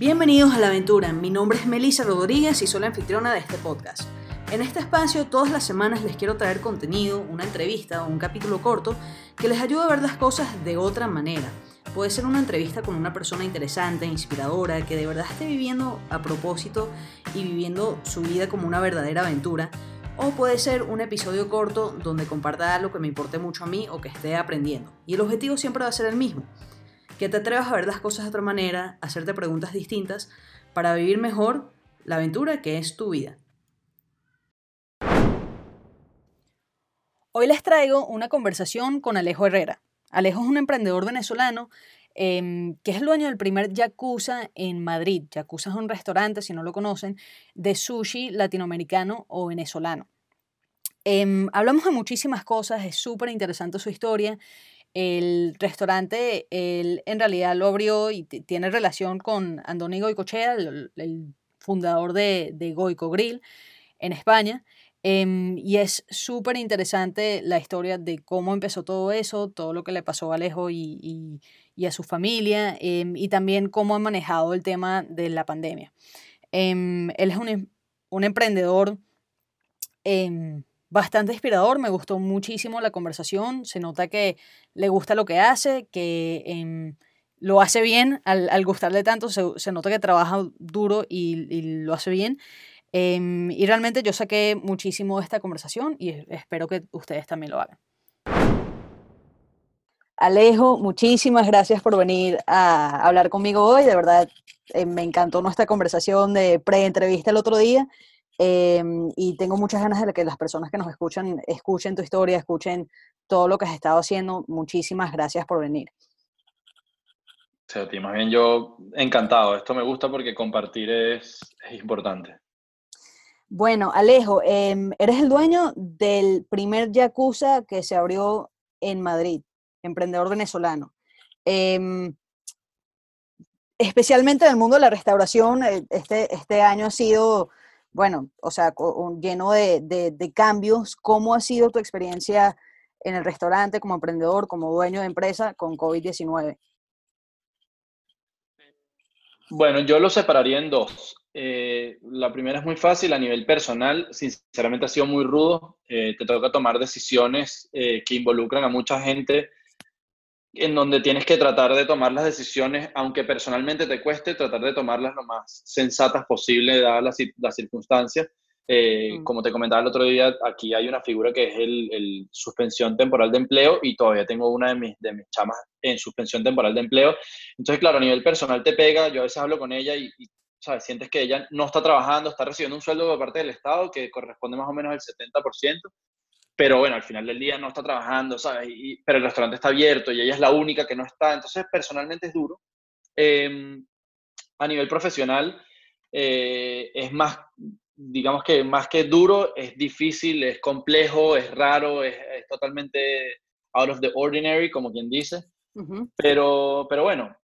Bienvenidos a la aventura, mi nombre es Melissa Rodríguez y soy la anfitriona de este podcast. En este espacio todas las semanas les quiero traer contenido, una entrevista o un capítulo corto que les ayude a ver las cosas de otra manera. Puede ser una entrevista con una persona interesante, inspiradora, que de verdad esté viviendo a propósito y viviendo su vida como una verdadera aventura. O puede ser un episodio corto donde comparta algo que me importe mucho a mí o que esté aprendiendo. Y el objetivo siempre va a ser el mismo. Que te atrevas a ver las cosas de otra manera, hacerte preguntas distintas para vivir mejor la aventura que es tu vida. Hoy les traigo una conversación con Alejo Herrera. Alejo es un emprendedor venezolano em, que es el dueño del primer Yakuza en Madrid. Yakuza es un restaurante, si no lo conocen, de sushi latinoamericano o venezolano. Em, hablamos de muchísimas cosas, es súper interesante su historia. El restaurante, él en realidad lo abrió y tiene relación con Andoni Goicochea, el, el fundador de, de Goico Grill en España. Em, y es súper interesante la historia de cómo empezó todo eso, todo lo que le pasó a Alejo y, y, a su familia, em, y también cómo ha manejado el tema de la pandemia. Em, él es un, un emprendedor bastante inspirador, me gustó muchísimo la conversación, se nota que le gusta lo que hace, que lo hace bien, al, al gustarle tanto, se, se, nota que trabaja duro y, y lo hace bien. Em, y realmente yo saqué muchísimo de esta conversación y espero que ustedes también lo hagan. Alejo, muchísimas gracias por venir a hablar conmigo hoy. De verdad, eh, me encantó nuestra conversación de pre-entrevista el otro día. Em, y tengo muchas ganas de que las personas que nos escuchan escuchen tu historia, escuchen todo lo que has estado haciendo. Muchísimas gracias por venir. Sí, más bien yo encantado. Esto me gusta porque compartir es, es importante. Bueno, Alejo, em, eres el dueño del primer Yakuza que se abrió en Madrid, emprendedor venezolano. Em, especialmente en el mundo de la restauración, eh, este, este año ha sido, bueno, o sea, lleno de, de cambios. ¿Cómo ha sido tu experiencia en el restaurante como emprendedor, como dueño de empresa con COVID-19? Bueno, yo lo separaría en dos. Eh, la primera es muy fácil, a nivel personal, sinceramente ha sido muy rudo. Eh, te toca tomar decisiones eh, que involucran a mucha gente, en donde tienes que tratar de tomar las decisiones, aunque personalmente te cueste, tratar de tomarlas lo más sensatas posible, dadas las, las circunstancias. Mm. Como te comentaba el otro día, aquí hay una figura que es el, suspensión temporal de empleo y todavía tengo una de mis, de mis chamas en suspensión temporal de empleo. Entonces, claro, a nivel personal te pega, yo a veces hablo con ella y, y ¿sabes? Sientes que ella no está trabajando, está recibiendo un sueldo de parte del Estado que corresponde más o menos al 70%, pero bueno, al final del día no está trabajando, ¿sabes? Y, pero el restaurante está abierto y ella es la única que no está, entonces personalmente es duro. Em, a nivel profesional eh, es más, digamos que más que duro, es difícil, es complejo, es raro, es, totalmente out of the ordinary, como quien dice. pero, pero bueno,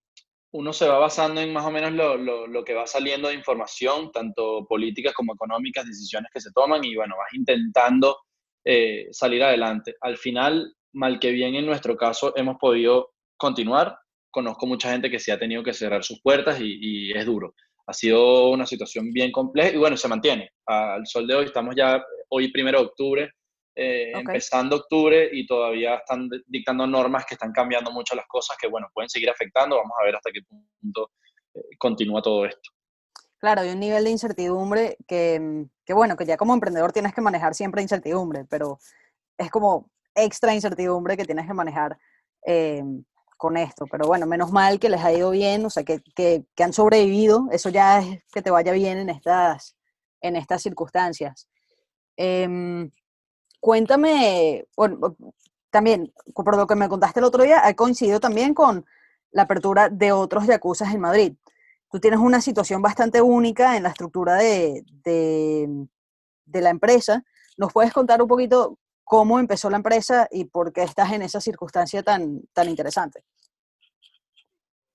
uno se va basando en más o menos lo, lo, que va saliendo de información, tanto políticas como económicas, decisiones que se toman y bueno, vas intentando eh, salir adelante. Al final, mal que bien en nuestro caso, hemos podido continuar. Conozco mucha gente que sí ha tenido que cerrar sus puertas y, y es duro. Ha sido una situación bien compleja y bueno, se mantiene. Al sol de hoy, estamos ya hoy primero de octubre, eh, empezando octubre y todavía están dictando normas que están cambiando mucho las cosas que, bueno, pueden seguir afectando. Vamos a ver hasta qué punto eh, continúa todo esto. Claro, hay un nivel de incertidumbre que, que, bueno, que ya como emprendedor tienes que manejar siempre incertidumbre, pero es como extra incertidumbre que tienes que manejar eh, con esto. Pero bueno, menos mal que les ha ido bien, o sea, que, que, que han sobrevivido. Eso ya es que te vaya bien en estas, en estas circunstancias. Eh, Cuéntame, bueno, también, por lo que me contaste el otro día, ha coincidido también con la apertura de otros yacuzas en Madrid. Tú tienes una situación bastante única en la estructura de, de, la empresa. ¿Nos puedes contar un poquito cómo empezó la empresa y por qué estás en esa circunstancia tan, tan interesante?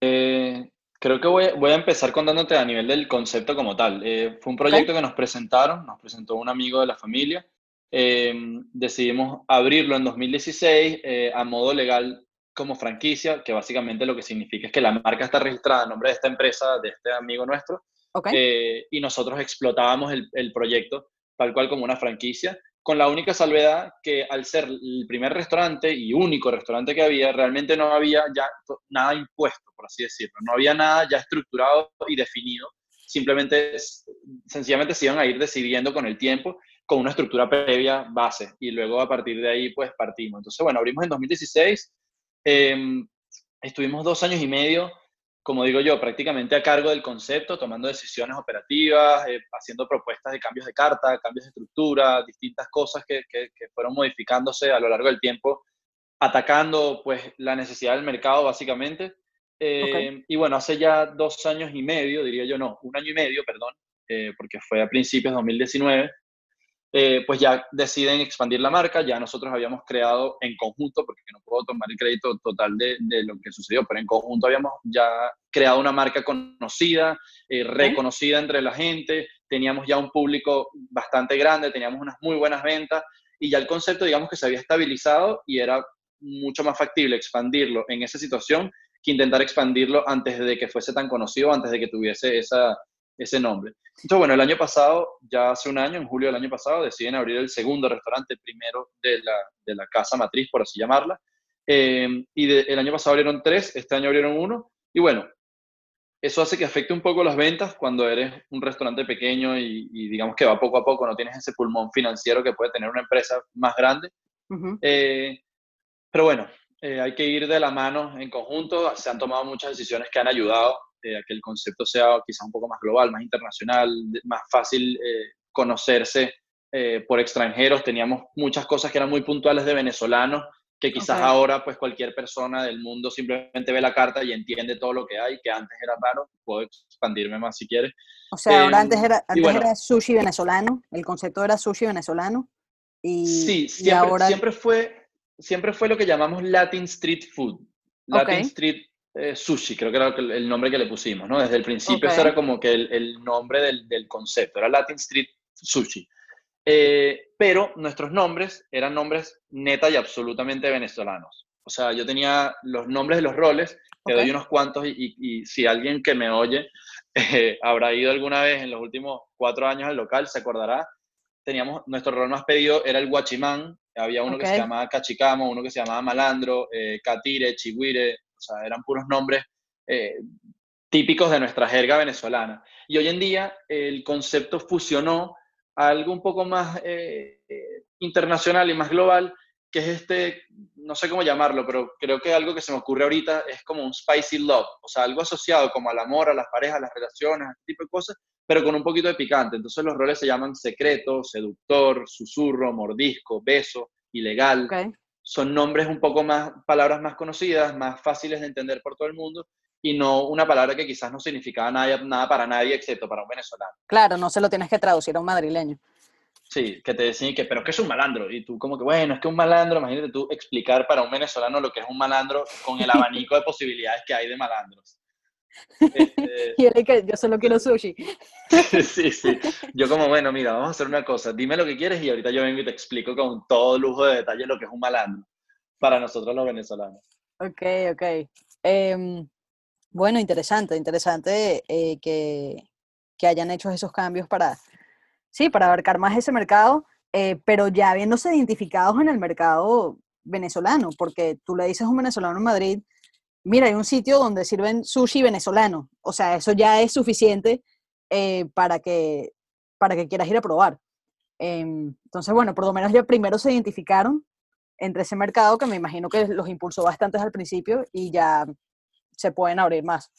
Eh, creo que voy, voy, a empezar contándote a nivel del concepto como tal. Eh, fue un proyecto que nos presentaron, nos presentó un amigo de la familia Em, decidimos abrirlo en 2016 eh, a modo legal como franquicia, que básicamente lo que significa es que la marca está registrada a nombre de esta empresa, de este amigo nuestro, eh, y nosotros explotábamos el, el, proyecto tal cual como una franquicia, con la única salvedad que al ser el primer restaurante y único restaurante que había, realmente no había ya nada impuesto, por así decirlo, no había nada ya estructurado y definido, simplemente, sencillamente se iban a ir decidiendo con el tiempo con una estructura previa base. Y luego a partir de ahí pues partimos. Entonces, bueno, abrimos en 2016, em, estuvimos dos años y medio, como digo yo, prácticamente a cargo del concepto, tomando decisiones operativas, eh, haciendo propuestas de cambios de carta, cambios de estructura, distintas cosas que, que, fueron modificándose a lo largo del tiempo, atacando pues la necesidad del mercado básicamente. Em, y bueno, hace ya dos años y medio, diría yo, no, un año y medio, perdón, eh, porque fue a principios de 2019, eh, pues ya deciden expandir la marca, ya nosotros habíamos creado en conjunto, porque no puedo tomar el crédito total de, de lo que sucedió, pero en conjunto habíamos ya creado una marca conocida, eh, reconocida entre la gente, teníamos ya un público bastante grande, teníamos unas muy buenas ventas y ya el concepto digamos que se había estabilizado y era mucho más factible expandirlo en esa situación que intentar expandirlo antes de que fuese tan conocido, antes de que tuviese esa, ese nombre. Entonces, bueno, el año pasado, ya hace un año, en julio del año pasado, deciden abrir el segundo restaurante, primero de la, de la casa matriz, por así llamarla. Eh, y el año pasado abrieron tres, este año abrieron uno. Y bueno, eso hace que afecte un poco las ventas cuando eres un restaurante pequeño y, digamos que va poco a poco, no tienes ese pulmón financiero que puede tener una empresa más grande. Eh, pero bueno, eh, hay que ir de la mano en conjunto. Se han tomado muchas decisiones que han ayudado eh, a que el concepto sea quizás un poco más global, más internacional, más fácil eh, conocerse eh, por extranjeros. Teníamos muchas cosas que eran muy puntuales de venezolanos, que quizás ahora pues cualquier persona del mundo simplemente ve la carta y entiende todo lo que hay, que antes era raro. Puedo expandirme más si quieres. O sea, ahora antes, era, antes era sushi venezolano, el concepto era sushi venezolano. Y, sí, siempre, ahora... siempre, fue, siempre fue lo que llamamos Latin Street Food. Latin Street eh, sushi, creo que era el nombre que le pusimos, ¿no? Desde el principio ese era como que el, nombre del, del, concepto, era Latin Street Sushi. Eh, pero nuestros nombres eran nombres neta y absolutamente venezolanos. O sea, yo tenía los nombres de los roles, te doy unos cuantos y, y, si alguien que me oye eh, habrá ido alguna vez en los últimos cuatro años al local, se acordará, teníamos, nuestro rol más pedido era el guachimán, había uno que se llamaba cachicamo, uno que se llamaba malandro, catire, chihuire, o sea, eran puros nombres eh, típicos de nuestra jerga venezolana. Y hoy en día el concepto fusionó a algo un poco más eh, internacional y más global, que es este, no sé cómo llamarlo, pero creo que algo que se me ocurre ahorita es como un spicy love, o sea, algo asociado como al amor, a las parejas, a las relaciones, a este tipo de cosas, pero con un poquito de picante. Entonces los roles se llaman secreto, seductor, susurro, mordisco, beso, ilegal son nombres un poco más, palabras más conocidas, más fáciles de entender por todo el mundo y no una palabra que quizás no significaba nada, nada para nadie excepto para un venezolano. Claro, no se lo tienes que traducir a un madrileño. Sí, que te decían que, pero ¿qué es un malandro? Y tú como que, bueno, es que un malandro, imagínate tú explicar para un venezolano lo que es un malandro con el abanico de posibilidades que hay de malandros. Este, y él que yo solo quiero sushi. sí, sí. Yo como, bueno, mira, vamos a hacer una cosa. Dime lo que quieres y ahorita yo vengo y te explico con todo lujo de detalle lo que es un malandro para nosotros los venezolanos. Ok, ok. Em, bueno, interesante, interesante eh, que, que, hayan hecho esos cambios para, sí, para abarcar más ese mercado, eh, pero ya habiéndose identificados en el mercado venezolano, porque tú le dices a un venezolano en Madrid, mira, hay un sitio donde sirven sushi venezolano. O sea, eso ya es suficiente eh, para, que, para que quieras ir a probar. Em, entonces, bueno, por lo menos ya primero se identificaron entre ese mercado que me imagino que los impulsó bastante al principio y ya se pueden abrir más.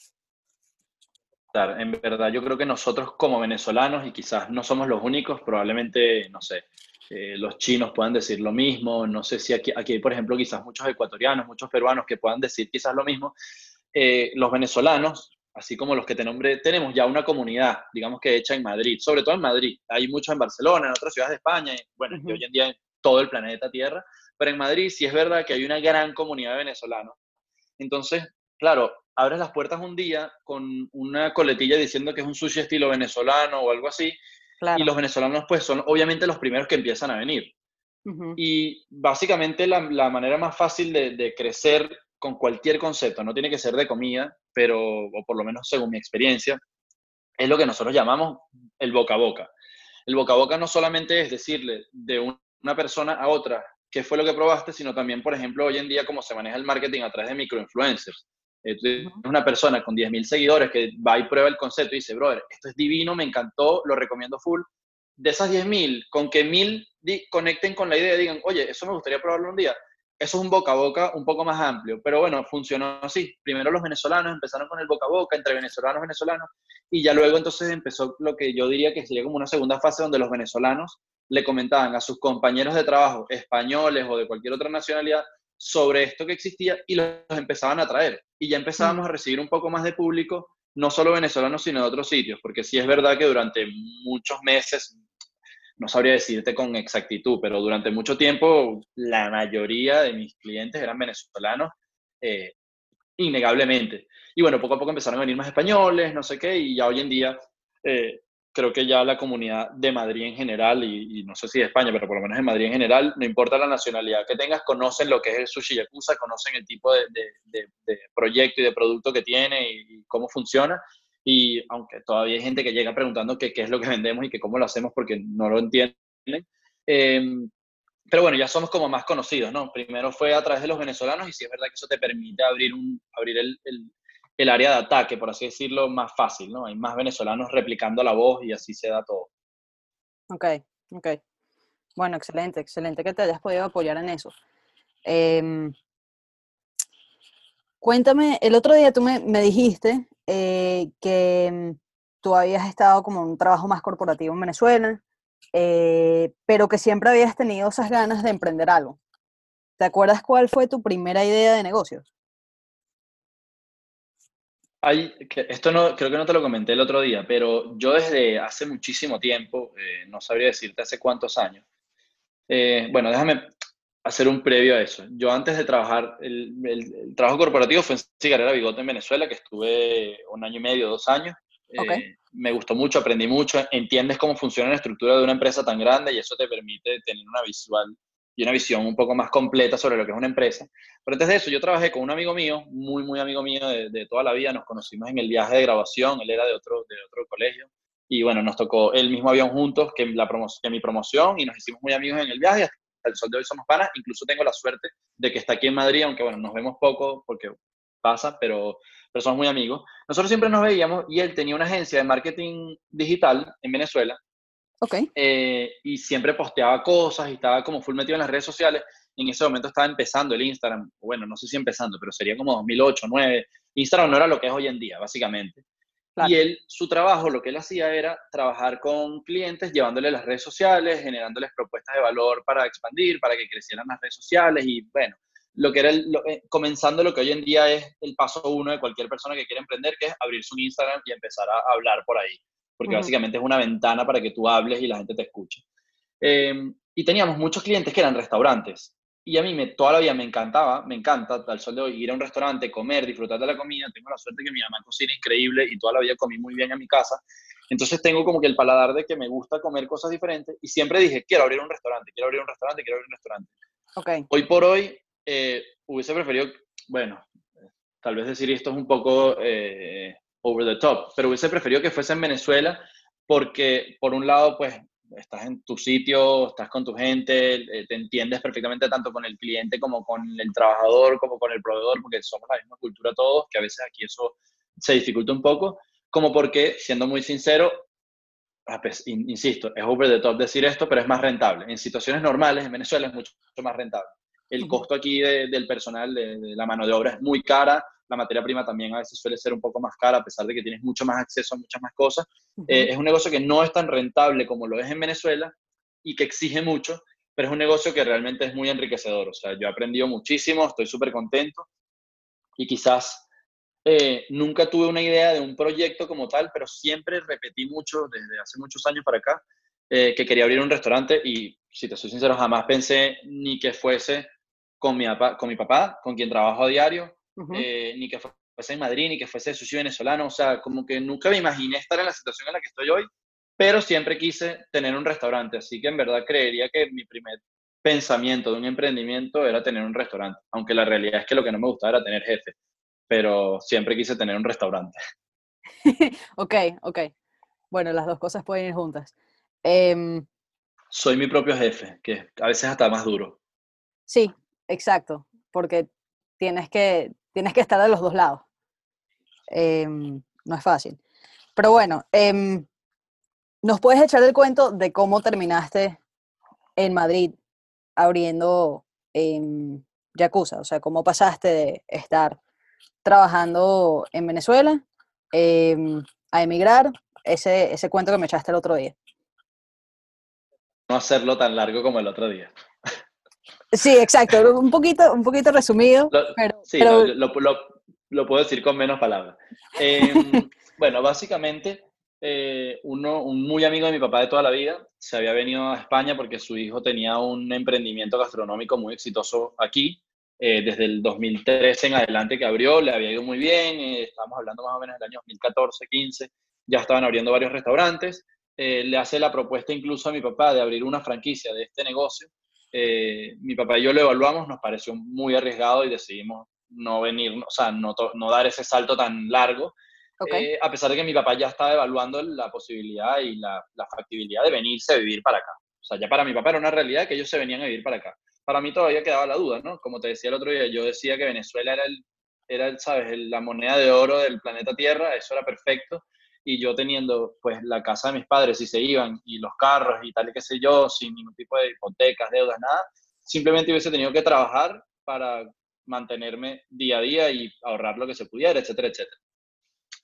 En verdad, yo creo que nosotros como venezolanos, y quizás no somos los únicos, probablemente, no sé, eh, los chinos puedan decir lo mismo, no sé si aquí, aquí hay, por ejemplo, quizás muchos ecuatorianos, muchos peruanos que puedan decir quizás lo mismo. Eh, los venezolanos, así como los que te nombré, tenemos ya una comunidad, digamos que hecha en Madrid, sobre todo en Madrid. Hay muchos en Barcelona, en otras ciudades de España, y, bueno, hoy en día en todo el planeta Tierra, pero en Madrid sí es verdad que hay una gran comunidad de venezolanos. Entonces, claro, abres las puertas un día con una coletilla diciendo que es un sushi estilo venezolano o algo así, y los venezolanos, pues, son obviamente los primeros que empiezan a venir. Y básicamente la, la, manera más fácil de, de, crecer con cualquier concepto, no tiene que ser de comida, pero, o por lo menos según mi experiencia, es lo que nosotros llamamos el boca a boca. El boca a boca no solamente es decirle de una persona a otra qué fue lo que probaste, sino también, por ejemplo, hoy en día cómo se maneja el marketing a través de microinfluencers. Es una persona con 10.000 seguidores que va y prueba el concepto y dice, brother, esto es divino, me encantó, lo recomiendo full. De esas 10.000, con que 1.000 conecten con la idea y digan, oye, eso me gustaría probarlo un día, eso es un boca a boca un poco más amplio, pero bueno, funcionó así. Primero los venezolanos empezaron con el boca a boca entre venezolanos y venezolanos, y ya luego entonces empezó lo que yo diría que sería como una segunda fase donde los venezolanos le comentaban a sus compañeros de trabajo españoles o de cualquier otra nacionalidad sobre esto que existía y los empezaban a traer. Y ya empezábamos a recibir un poco más de público, no solo venezolanos, sino de otros sitios, porque sí es verdad que durante muchos meses, no sabría decirte con exactitud, pero durante mucho tiempo la mayoría de mis clientes eran venezolanos, eh, innegablemente. Y bueno, poco a poco empezaron a venir más españoles, no sé qué, y ya hoy en día eh, creo que ya la comunidad de Madrid en general, y, no sé si de España, pero por lo menos en Madrid en general, no importa la nacionalidad que tengas, conocen lo que es el sushi yakuza, conocen el tipo de, de, proyecto y de producto que tiene y, cómo funciona. Y aunque todavía hay gente que llega preguntando qué es lo que vendemos y que cómo lo hacemos porque no lo entienden. Em, pero bueno, ya somos como más conocidos, ¿no? Primero fue a través de los venezolanos y sí es verdad que eso te permite abrir, un, abrir el, el área de ataque, por así decirlo, más fácil, ¿no? Hay más venezolanos replicando la voz y así se da todo. Ok, ok. Bueno, excelente, excelente que te hayas podido apoyar en eso. Em, cuéntame, el otro día tú me, dijiste eh, que em, tú habías estado como en un trabajo más corporativo en Venezuela, eh, pero que siempre habías tenido esas ganas de emprender algo. ¿Te acuerdas cuál fue tu primera idea de negocios? Hay, esto no, creo que no te lo comenté el otro día, pero yo desde hace muchísimo tiempo, eh, no sabría decirte hace cuántos años, eh, bueno, déjame hacer un previo a eso. Yo antes de trabajar, el, trabajo corporativo fue en Cigarrera Bigote en Venezuela, que estuve un año y medio, dos años. Eh, me gustó mucho, aprendí mucho, entiendes cómo funciona la estructura de una empresa tan grande y eso te permite tener una visual y una visión un poco más completa sobre lo que es una empresa. Pero antes de eso, yo trabajé con un amigo mío, muy, muy amigo mío de, toda la vida, nos conocimos en el viaje de grabación, él era de otro, de otro colegio, y bueno, nos tocó el mismo avión juntos que, la que mi promoción, y nos hicimos muy amigos en el viaje, hasta el sol de hoy somos panas, incluso tengo la suerte de que está aquí en Madrid, aunque bueno, nos vemos poco porque pasa, pero, pero somos muy amigos. Nosotros siempre nos veíamos y él tenía una agencia de marketing digital en Venezuela, eh, y siempre posteaba cosas y estaba como full metido en las redes sociales. En ese momento estaba empezando el Instagram. Bueno, no sé si empezando, pero sería como 2008, 2009. Instagram no era lo que es hoy en día, básicamente. Y él, su trabajo, lo que él hacía era trabajar con clientes, llevándoles las redes sociales, generándoles propuestas de valor para expandir, para que crecieran las redes sociales y bueno, lo que era eh, comenzando lo que hoy en día es el paso uno de cualquier persona que quiere emprender, que es abrir su Instagram y empezar a hablar por ahí porque básicamente es una ventana para que tú hables y la gente te escuche. Em, y teníamos muchos clientes que eran restaurantes. Y a mí me, toda la vida me encantaba, me encanta al sol de hoy ir a un restaurante, comer, disfrutar de la comida. Tengo la suerte que mi mamá cocina increíble y toda la vida comí muy bien en mi casa. Entonces tengo como que el paladar de que me gusta comer cosas diferentes y siempre dije, quiero abrir un restaurante, quiero abrir un restaurante, quiero abrir un restaurante. Okay. Hoy por hoy eh, hubiese preferido, bueno, tal vez decir esto es un poco eh, over the top, pero hubiese preferido que fuese en Venezuela porque, por un lado, pues estás en tu sitio, estás con tu gente, eh, te entiendes perfectamente tanto con el cliente como con el trabajador, como con el proveedor, porque somos la misma cultura todos, que a veces aquí eso se dificulta un poco, como porque, siendo muy sincero, ah, pues, insisto, es over the top decir esto, pero es más rentable. En situaciones normales, en Venezuela es mucho, más rentable. El costo aquí del personal, de, la mano de obra es muy cara, la materia prima también a veces suele ser un poco más cara, a pesar de que tienes mucho más acceso a muchas más cosas. Eh, es un negocio que no es tan rentable como lo es en Venezuela y que exige mucho, pero es un negocio que realmente es muy enriquecedor. O sea, yo he aprendido muchísimo, estoy súper contento y quizás eh, nunca tuve una idea de un proyecto como tal, pero siempre repetí mucho desde hace muchos años para acá eh, que quería abrir un restaurante y, si te soy sincero, jamás pensé ni que fuese con mi, papá, con mi papá, con quien trabajo a diario, eh, ni que fuese en Madrid, ni que fuese sushi venezolano, o sea, como que nunca me imaginé estar en la situación en la que estoy hoy, pero siempre quise tener un restaurante, así que en verdad creería que mi primer pensamiento de un emprendimiento era tener un restaurante, aunque la realidad es que lo que no me gustaba era tener jefe, pero siempre quise tener un restaurante. ok, ok. Bueno, las dos cosas pueden ir juntas. Em, Soy mi propio jefe, que a veces hasta más duro. Sí, exacto, porque tienes que, tienes que estar de los dos lados. Em, no es fácil. Pero bueno, em, ¿nos puedes echar el cuento de cómo terminaste en Madrid abriendo en Yakuza? O sea, ¿cómo pasaste de estar trabajando en Venezuela em, a emigrar? Ese, ese cuento que me echaste el otro día. No hacerlo tan largo como el otro día. Sí, exacto, un poquito, un poquito resumido. pero, sí, Lo, lo, puedo decir con menos palabras. Em, bueno, básicamente, eh, uno, un muy amigo de mi papá de toda la vida se había venido a España porque su hijo tenía un emprendimiento gastronómico muy exitoso aquí. Eh, desde el 2013 en adelante que abrió, le había ido muy bien, eh, estamos hablando más o menos del año 2014, 15, ya estaban abriendo varios restaurantes. le hace la propuesta incluso a mi papá de abrir una franquicia de este negocio eh, mi papá y yo lo evaluamos, nos pareció muy arriesgado y decidimos no venir, o sea, no, no dar ese salto tan largo, eh, a pesar de que mi papá ya estaba evaluando la posibilidad y la, la, factibilidad de venirse a vivir para acá. O sea, ya para mi papá era una realidad que ellos se venían a vivir para acá. Para mí todavía quedaba la duda, ¿no? Como te decía el otro día, yo decía que Venezuela era, el, era ¿sabes? la moneda de oro del planeta Tierra, eso era perfecto, y yo teniendo pues la casa de mis padres y se iban y los carros y tal y qué sé yo, sin ningún tipo de hipotecas, deudas, nada, simplemente hubiese tenido que trabajar para mantenerme día a día y ahorrar lo que se pudiera, etcétera, etcétera.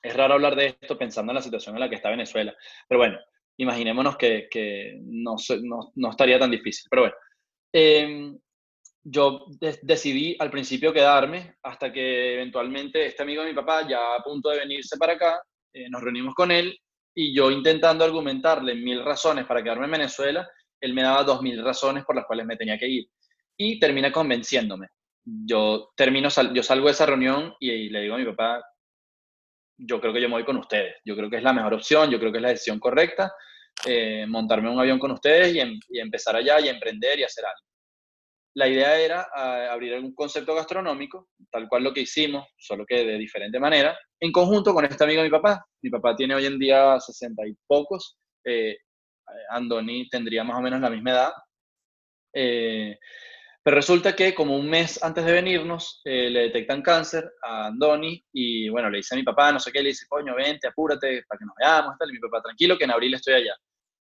Es raro hablar de esto pensando en la situación en la que está Venezuela, pero bueno, imaginémonos que, no, estaría tan difícil. Pero bueno, em, yo decidí al principio quedarme hasta que eventualmente este amigo de mi papá, ya a punto de venirse para acá, eh, nos reunimos con él y yo intentando argumentarle mil razones para quedarme en Venezuela, él me daba dos mil razones por las cuales me tenía que ir. Y termina convenciéndome. Yo, termino, yo salgo de esa reunión y, le digo a mi papá, yo creo que yo me voy con ustedes, yo creo que es la mejor opción, yo creo que es la decisión correcta, eh, montarme un avión con ustedes y, em, y empezar allá y emprender y hacer algo. La idea era abrir algún concepto gastronómico, tal cual lo que hicimos, solo que de diferente manera, en conjunto con este amigo de mi papá. Mi papá tiene hoy en día sesenta y pocos, eh, Andoni tendría más o menos la misma edad. Eh, pero resulta que como un mes antes de venirnos, eh, le detectan cáncer a Andoni y bueno, le dice a mi papá, no sé qué, le dice, coño, vente, apúrate para que nos veamos, tal. Y mi papá, tranquilo, que en abril estoy allá.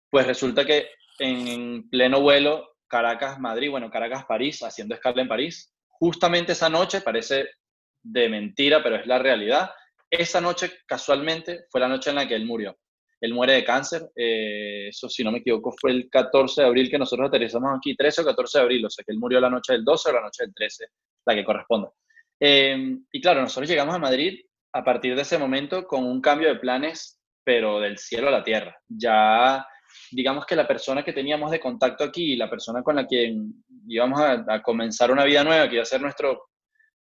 Pues resulta que en pleno vuelo Caracas-Madrid, bueno, Caracas-París, haciendo escala en París. Justamente esa noche, parece de mentira, pero es la realidad, esa noche casualmente fue la noche en la que él murió. Él muere de cáncer, eh, eso si no me equivoco fue el 14 de abril que nosotros aterrizamos aquí, 13 o 14 de abril, o sea que él murió la noche del 12 o la noche del 13, la que corresponda. Eh, y claro, nosotros llegamos a Madrid a partir de ese momento con un cambio de planes, pero del cielo a la tierra. Ya digamos que la persona que teníamos de contacto aquí, la persona con la que íbamos a, comenzar una vida nueva, que iba a ser nuestro,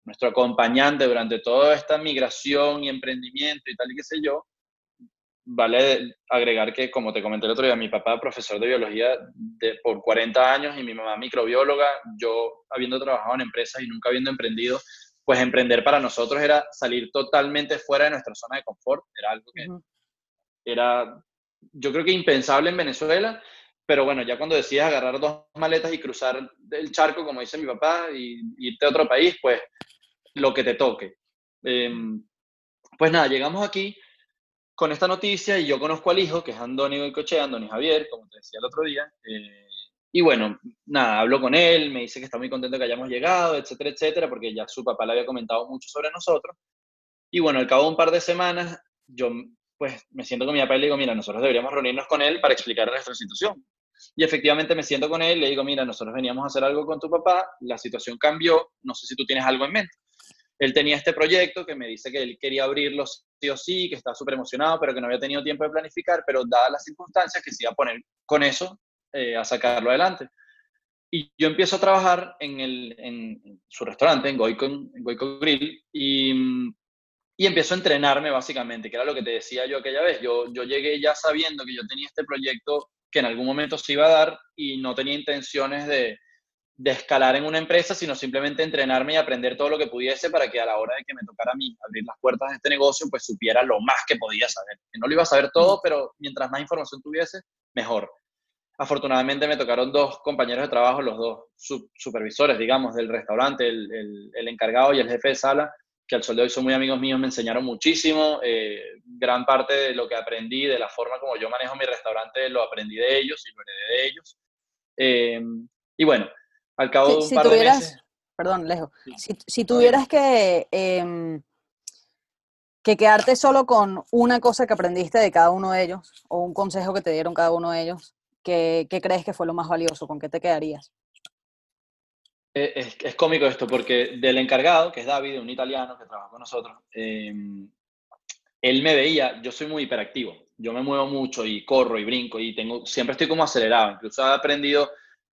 nuestro acompañante durante toda esta migración y emprendimiento y tal y qué sé yo, vale agregar que, como te comenté el otro día, mi papá profesor de biología de, por 40 años y mi mamá microbióloga, yo habiendo trabajado en empresas y nunca habiendo emprendido, pues emprender para nosotros era salir totalmente fuera de nuestra zona de confort, era algo que era yo creo que impensable en Venezuela, pero bueno, ya cuando decides agarrar dos maletas y cruzar el charco, como dice mi papá, y irte a otro país, pues lo que te toque. Em, pues nada, llegamos aquí con esta noticia y yo conozco al hijo, que es Andoni Coche, Andoni Javier, como te decía el otro día. Eh, y bueno, nada, hablo con él, me dice que está muy contento que hayamos llegado, etcétera, etcétera, porque ya su papá le había comentado mucho sobre nosotros. Y bueno, al cabo de un par de semanas, yo pues me siento con mi papá y le digo, mira, nosotros deberíamos reunirnos con él para explicar nuestra situación. Y efectivamente me siento con él le digo, mira, nosotros veníamos a hacer algo con tu papá, la situación cambió, no sé si tú tienes algo en mente. Él tenía este proyecto que me dice que él quería abrirlo sí o sí, que está súper emocionado, pero que no había tenido tiempo de planificar, pero dadas las circunstancias, que se iba a poner con eso eh, a sacarlo adelante. Y yo empiezo a trabajar en, el, en su restaurante, en Goico, en Grill, y y empiezo a entrenarme básicamente, que era lo que te decía yo aquella vez. Yo, yo llegué ya sabiendo que yo tenía este proyecto que en algún momento se iba a dar y no tenía intenciones de, de escalar en una empresa, sino simplemente entrenarme y aprender todo lo que pudiese para que a la hora de que me tocara a mí abrir las puertas de este negocio, pues supiera lo más que podía saber. Que no lo iba a saber todo, pero mientras más información tuviese, mejor. Afortunadamente me tocaron dos compañeros de trabajo, los dos supervisores, digamos, del restaurante, el, el, encargado y el jefe de sala, que al sol de hoy son muy amigos míos, me enseñaron muchísimo. Eh, gran parte de lo que aprendí, de la forma como yo manejo mi restaurante, lo aprendí de ellos y lo heredé de ellos. Eh, y bueno, al cabo de un par de meses... Perdón, Lejo. Si, tuvieras que, em, que quedarte solo con una cosa que aprendiste de cada uno de ellos, o un consejo que te dieron cada uno de ellos, ¿qué, crees que fue lo más valioso? ¿Con qué te quedarías? Eh, es, cómico esto, porque del encargado, que es David, un italiano que trabaja con nosotros, em, él me veía, yo soy muy hiperactivo, yo me muevo mucho y corro y brinco y tengo, siempre estoy como acelerado, incluso he aprendido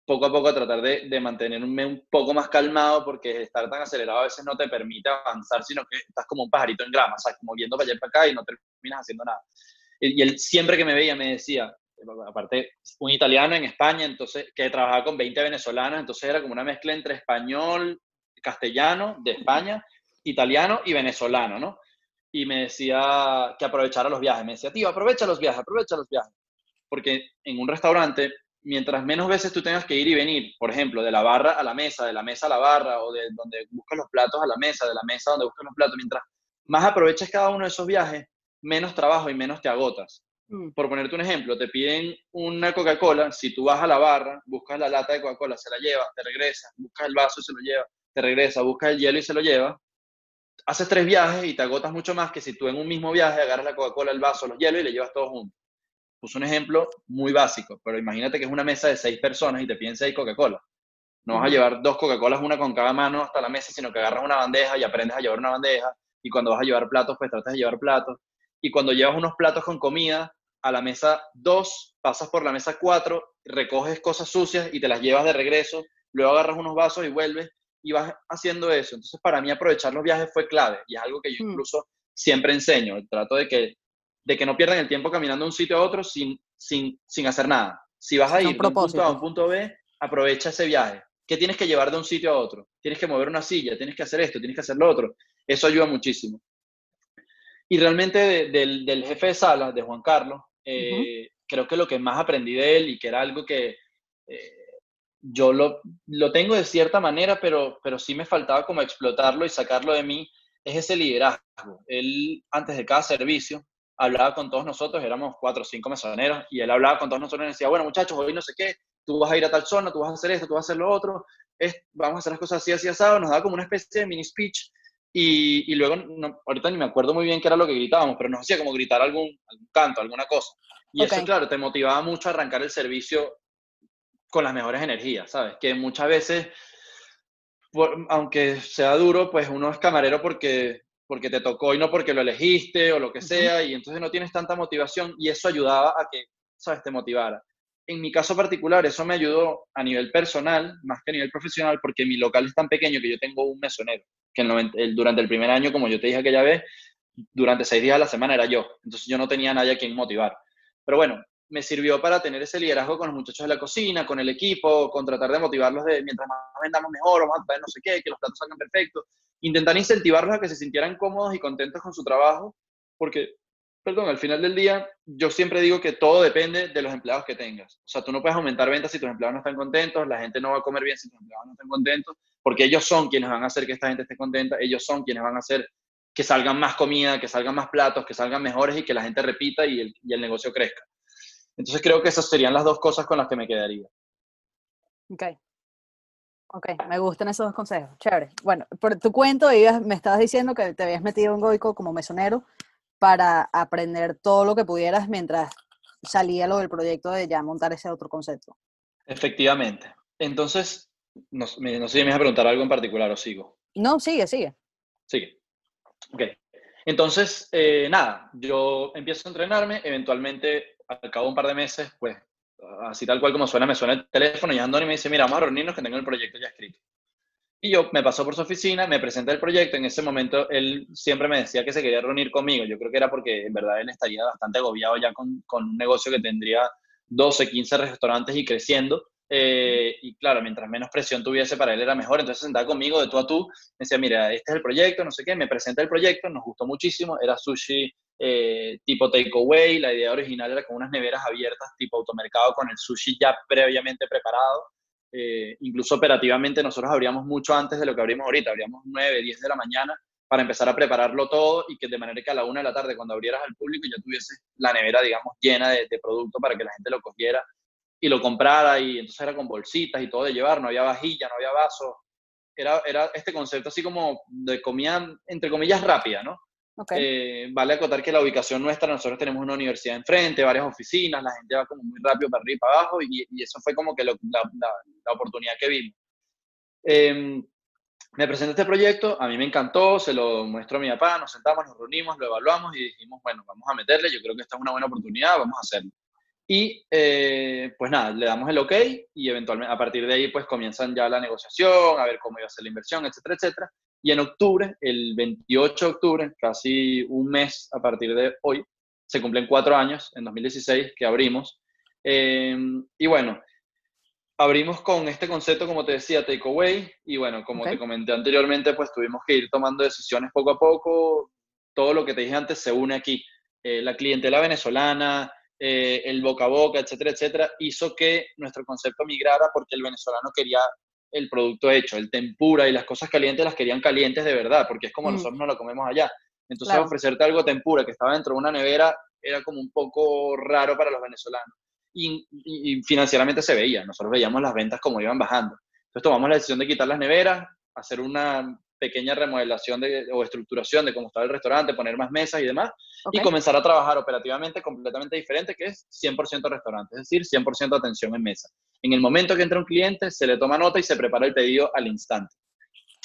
poco a poco tratar de, de, mantenerme un poco más calmado porque estar tan acelerado a veces no te permite avanzar, sino que estás como un pajarito en grama, o sea, como viendo para allá y para acá y no terminas haciendo nada. Y, él siempre que me veía me decía, aparte, un italiano en España, entonces, que trabajaba con 20 venezolanos, entonces era como una mezcla entre español, castellano de España, italiano y venezolano, ¿no? Y me decía que aprovechara los viajes. Me decía, tío, aprovecha los viajes, aprovecha los viajes. Porque en un restaurante mientras menos veces tú tengas que ir y venir, por ejemplo, de la barra a la mesa, de la mesa a la barra, o de donde buscas los platos a la mesa, de la mesa donde buscas los platos, mientras más aproveches cada uno de esos viajes, menos trabajo y menos te agotas. Mm. Por ponerte un ejemplo, te piden una Coca-Cola, si tú vas a la barra, buscas la lata de Coca-Cola, se la llevas, te regresas, buscas el vaso y se lo lleva, te regresa, buscas el hielo y se lo lleva, haces tres viajes y te agotas mucho más que si tú en un mismo viaje agarras la Coca-Cola, el vaso, los hielos y le llevas todos juntos. Puse un ejemplo muy básico, pero imagínate que es una mesa de seis personas y te piden seis Coca-Cola. No vas a llevar dos Coca-Colas, una con cada mano hasta la mesa, sino que agarras una bandeja y aprendes a llevar una bandeja. Y cuando vas a llevar platos, pues tratas de llevar platos. Y cuando llevas unos platos con comida a la mesa dos, pasas por la mesa cuatro, recoges cosas sucias y te las llevas de regreso. Luego agarras unos vasos y vuelves y vas haciendo eso. Entonces, para mí aprovechar los viajes fue clave y es algo que yo mm. incluso siempre enseño. Trato de que de que no pierdan el tiempo caminando de un sitio a otro sin, sin, sin hacer nada. Si vas a ir de un punto A a un punto B, aprovecha ese viaje. ¿Qué tienes que llevar de un sitio a otro? Tienes que mover una silla, tienes que hacer esto, tienes que hacer lo otro. Eso ayuda muchísimo. Y realmente del, del, jefe de sala, de Juan Carlos, eh, creo que lo que más aprendí de él y que era algo que eh, yo lo, lo, tengo de cierta manera, pero, pero sí me faltaba como explotarlo y sacarlo de mí, es ese liderazgo. Él, antes de cada servicio, hablaba con todos nosotros, éramos cuatro o cinco mesoneros, y él hablaba con todos nosotros y decía, bueno muchachos, hoy no sé qué, tú vas a ir a tal zona, tú vas a hacer esto, tú vas a hacer lo otro, es, vamos a hacer las cosas así, así, asado, nos daba como una especie de mini speech, y, y luego, no, ahorita ni me acuerdo muy bien qué era lo que gritábamos, pero nos hacía como gritar algún, algún canto, alguna cosa. Y eso, claro, te motivaba mucho a arrancar el servicio con las mejores energías, ¿sabes? Que muchas veces, aunque sea duro, pues uno es camarero porque porque te tocó y no porque lo elegiste o lo que sea, y entonces no tienes tanta motivación y eso ayudaba a que, ¿sabes?, te motivara. En mi caso particular, eso me ayudó a nivel personal, más que a nivel profesional, porque mi local es tan pequeño que yo tengo un mesonero, que el, durante el primer año, como yo te dije aquella vez, durante seis días a la semana era yo, entonces yo no tenía nadie a quien motivar. Pero bueno, me sirvió para tener ese liderazgo con los muchachos de la cocina, con el equipo, con tratar de motivarlos de mientras más vendamos mejor o más no sé qué, que los platos salgan perfectos intentar incentivarlos a que se sintieran cómodos y contentos con su trabajo, porque, perdón, al final del día, yo siempre digo que todo depende de los empleados que tengas. O sea, tú no puedes aumentar ventas si tus empleados no están contentos, la gente no va a comer bien si tus empleados no están contentos, porque ellos son quienes van a hacer que esta gente esté contenta, ellos son quienes van a hacer que salgan más comida, que salgan más platos, que salgan mejores y que la gente repita y el negocio crezca. Entonces creo que esas serían las dos cosas con las que me quedaría. Ok. Ok, me gustan esos dos consejos. Chévere. Bueno, por tu cuento, me estabas diciendo que te habías metido en Goico como mesonero para aprender todo lo que pudieras mientras salía lo del proyecto de ya montar ese otro concepto. Efectivamente. Entonces, no, sé si me vas a preguntar algo en particular o sigo. No, sigue, sigue. Sigue. Ok. Entonces, eh, nada, yo empiezo a entrenarme, eventualmente, al cabo de un par de meses, pues así tal cual como suena, me suena el teléfono y Andoni me dice, mira, vamos a reunirnos que tengo el proyecto ya escrito. Y yo me pasó por su oficina, me presenté el proyecto. En ese momento él siempre me decía que se quería reunir conmigo. Yo creo que era porque en verdad él estaría bastante agobiado ya con, con un negocio que tendría 12, 15 restaurantes y creciendo. Eh, y claro, mientras menos presión tuviese para él era mejor. Entonces se sentaba conmigo de tú a tú, me decía, mira, este es el proyecto, no sé qué, me presenta el proyecto, nos gustó muchísimo, era sushi eh, tipo takeaway, la idea original era con unas neveras abiertas tipo automercado con el sushi ya previamente preparado. Eh, incluso operativamente nosotros abríamos mucho antes de lo que abrimos ahorita, abríamos 9, 10 de la mañana para empezar a prepararlo todo y que de manera que a la una de la tarde cuando abrieras al público ya tuviese la nevera, digamos, llena de, de producto para que la gente lo cogiera y lo comprara y entonces era con bolsitas y todo de llevar, no había vajilla, no había vasos. Era, era este concepto así como de comida, entre comillas, rápida, ¿no? Eh, vale acotar que la ubicación nuestra, nosotros tenemos una universidad enfrente, varias oficinas, la gente va como muy rápido para arriba y para abajo y, y eso fue como que la, la, oportunidad que vimos. Eh, me presenté este proyecto, a mí me encantó, se lo muestro a mi papá, nos sentamos, nos reunimos, lo evaluamos y dijimos, bueno, vamos a meterle, yo creo que esta es una buena oportunidad, vamos a hacerlo. Y eh, pues nada, le damos el ok y eventualmente a partir de ahí pues comienzan ya la negociación, a ver cómo iba a ser la inversión, etcétera, etcétera. Y en octubre, el 28 de octubre, casi un mes a partir de hoy, se cumplen cuatro años, en 2016, que abrimos. Eh, y bueno, abrimos con este concepto, como te decía, takeaway, y bueno, como te comenté anteriormente, pues tuvimos que ir tomando decisiones poco a poco. Todo lo que te dije antes se une aquí. Eh, la clientela venezolana, eh, el boca a boca, etcétera, etcétera, hizo que nuestro concepto migrara porque el venezolano quería el producto hecho, el tempura y las cosas calientes las querían calientes de verdad, porque es como mm. nosotros no lo comemos allá. Entonces ofrecerte algo tempura que estaba dentro de una nevera era como un poco raro para los venezolanos y, financieramente se veía. Nosotros veíamos las ventas como iban bajando. Entonces tomamos la decisión de quitar las neveras, hacer una pequeña remodelación de, o estructuración de cómo estaba el restaurante, poner más mesas y demás, y comenzar a trabajar operativamente completamente diferente, que es 100% restaurante, es decir, 100% atención en mesa. En el momento que entra un cliente, se le toma nota y se prepara el pedido al instante.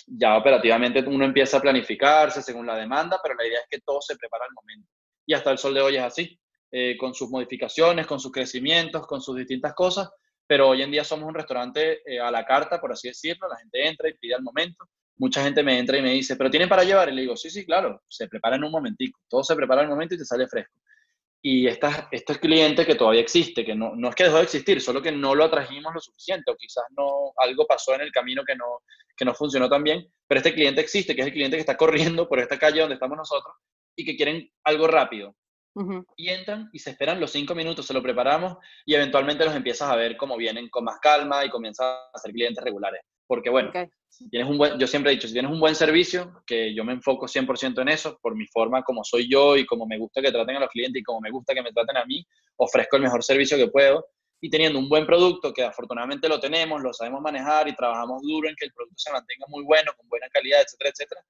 Ya operativamente uno empieza a planificarse según la demanda, pero la idea es que todo se prepara al momento. Y hasta el sol de hoy es así. Eh, con sus modificaciones, con sus crecimientos, con sus distintas cosas, pero hoy en día somos un restaurante eh, a la carta, por así decirlo, la gente entra y pide al momento. Mucha gente me entra y me dice, ¿pero tienen para llevar? Y le digo, sí, sí, claro, se prepara en un momentico, todo se prepara en un momento y te sale fresco. Y esta, este cliente que todavía existe, que no, no es que dejó de existir, solo que no lo atrajimos lo suficiente o quizás no, algo pasó en el camino que no, que no funcionó tan bien, pero este cliente existe, que es el cliente que está corriendo por esta calle donde estamos nosotros y que quieren algo rápido, y entran y se esperan los cinco minutos, se lo preparamos y eventualmente los empiezas a ver cómo vienen con más calma y comienzan a ser clientes regulares. Porque bueno, tienes un buen, yo siempre he dicho, si tienes un buen servicio, que yo me enfoco 100% en eso, por mi forma como soy yo y como me gusta que traten a los clientes y como me gusta que me traten a mí, ofrezco el mejor servicio que puedo. Y teniendo un buen producto, que afortunadamente lo tenemos, lo sabemos manejar y trabajamos duro en que el producto se mantenga muy bueno, con buena calidad, etcétera, etcétera,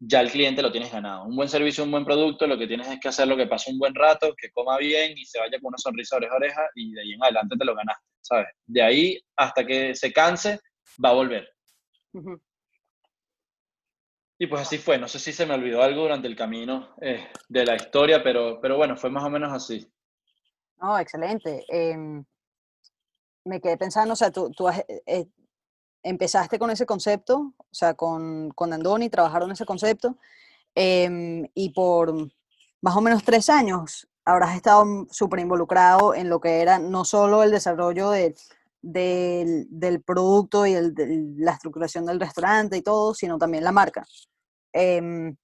ya el cliente lo tienes ganado. Un buen servicio, un buen producto, lo que tienes es que hacer lo que pase un buen rato, que coma bien y se vaya con una sonrisa oreja a oreja y de ahí en adelante te lo ganaste, ¿sabes? De ahí hasta que se canse, va a volver. Y pues así fue. No sé si se me olvidó algo durante el camino eh, de la historia, pero, pero bueno, fue más o menos así. No, excelente. Em, me quedé pensando, o sea, tú, tú has, eh, eh, empezaste con ese concepto, o sea, con, con Andoni, trabajaron ese concepto, em, y por más o menos tres años habrás estado súper involucrado en lo que era no solo el desarrollo de, del, producto y el, de la estructuración del restaurante y todo, sino también la marca. Em,